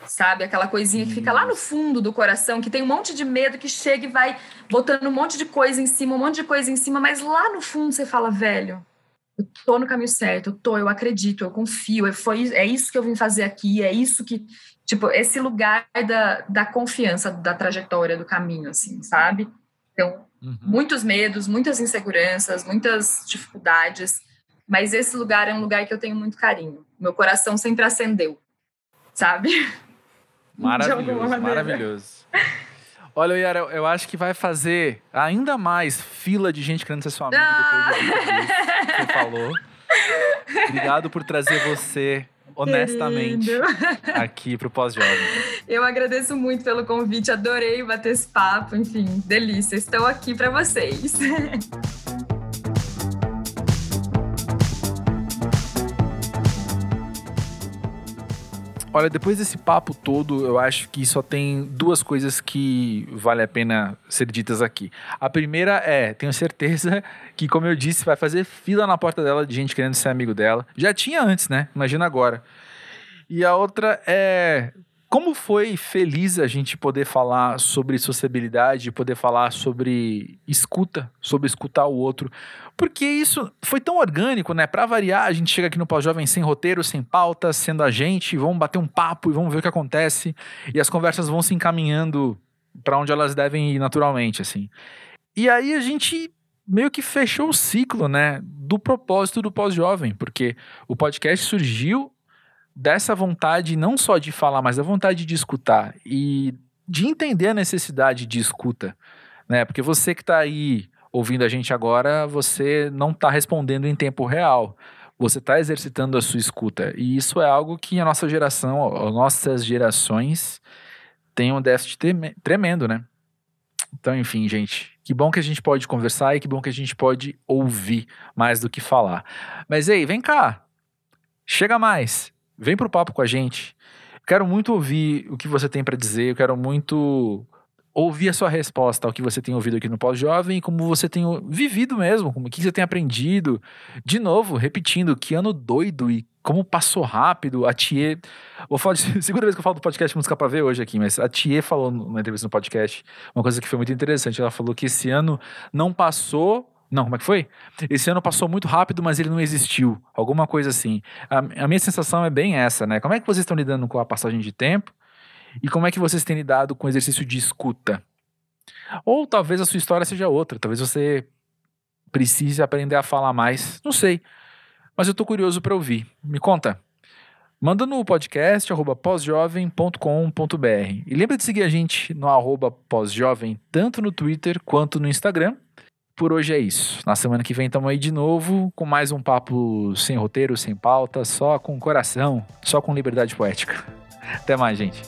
sabe? Aquela coisinha que fica lá no fundo do coração, que tem um monte de medo, que chega e vai botando um monte de coisa em cima, um monte de coisa em cima, mas lá no fundo você fala, velho, eu tô no caminho certo, eu tô, eu acredito, eu confio, foi, é isso que eu vim fazer aqui, é isso que, tipo, esse lugar da, da confiança, da trajetória, do caminho, assim, sabe? Então, uhum. muitos medos, muitas inseguranças, muitas dificuldades, mas esse lugar é um lugar que eu tenho muito carinho. Meu coração sempre acendeu, sabe? Maravilhoso, maravilhoso. Olha, Yara, eu acho que vai fazer ainda mais fila de gente querendo ser sua amiga ah! depois que você falou. Obrigado por trazer você honestamente Querido. aqui pro Pós-Jovem. Eu agradeço muito pelo convite, adorei bater esse papo, enfim, delícia. Estou aqui para vocês. Olha, depois desse papo todo, eu acho que só tem duas coisas que vale a pena ser ditas aqui. A primeira é, tenho certeza que, como eu disse, vai fazer fila na porta dela de gente querendo ser amigo dela. Já tinha antes, né? Imagina agora. E a outra é, como foi feliz a gente poder falar sobre sociabilidade, poder falar sobre escuta, sobre escutar o outro. Porque isso foi tão orgânico, né? Para variar, a gente chega aqui no Pós-Jovem sem roteiro, sem pauta, sendo a gente, vamos bater um papo e vamos ver o que acontece. E as conversas vão se encaminhando para onde elas devem ir naturalmente, assim. E aí a gente meio que fechou o ciclo, né, do propósito do Pós-Jovem, porque o podcast surgiu dessa vontade não só de falar, mas da vontade de escutar e de entender a necessidade de escuta, né? Porque você que está aí ouvindo a gente agora, você não está respondendo em tempo real. Você está exercitando a sua escuta. E isso é algo que a nossa geração, as nossas gerações, têm um déficit tremendo, né? Então, enfim, gente, que bom que a gente pode conversar e que bom que a gente pode ouvir mais do que falar. Mas ei, vem cá. Chega mais. Vem pro papo com a gente. Quero muito ouvir o que você tem para dizer, eu quero muito ouvir a sua resposta ao que você tem ouvido aqui no Pós-Jovem, como você tem vivido mesmo, como que você tem aprendido. De novo, repetindo, que ano doido e como passou rápido. A Thier, vou falar de, segunda vez que eu falo do podcast Música pra Ver hoje aqui, mas a Thier falou numa entrevista no podcast uma coisa que foi muito interessante. Ela falou que esse ano não passou não, como é que foi? Esse ano passou muito rápido, mas ele não existiu. Alguma coisa assim. A, a, minha sensação é bem essa, né? Como é que vocês estão lidando com a passagem de tempo? E como é que vocês têm lidado com o exercício de escuta? Ou talvez a sua história seja outra. Talvez você precise aprender a falar mais. Não sei. Mas eu tô curioso para ouvir. Me conta. Manda no podcast pósjovem.com.br. E lembra de seguir a gente no arroba pós-jovem, tanto no Twitter quanto no Instagram por hoje é isso. Na semana que vem estamos aí de novo com mais um papo sem roteiro, sem pauta, só com coração, só com liberdade poética. Até mais, gente.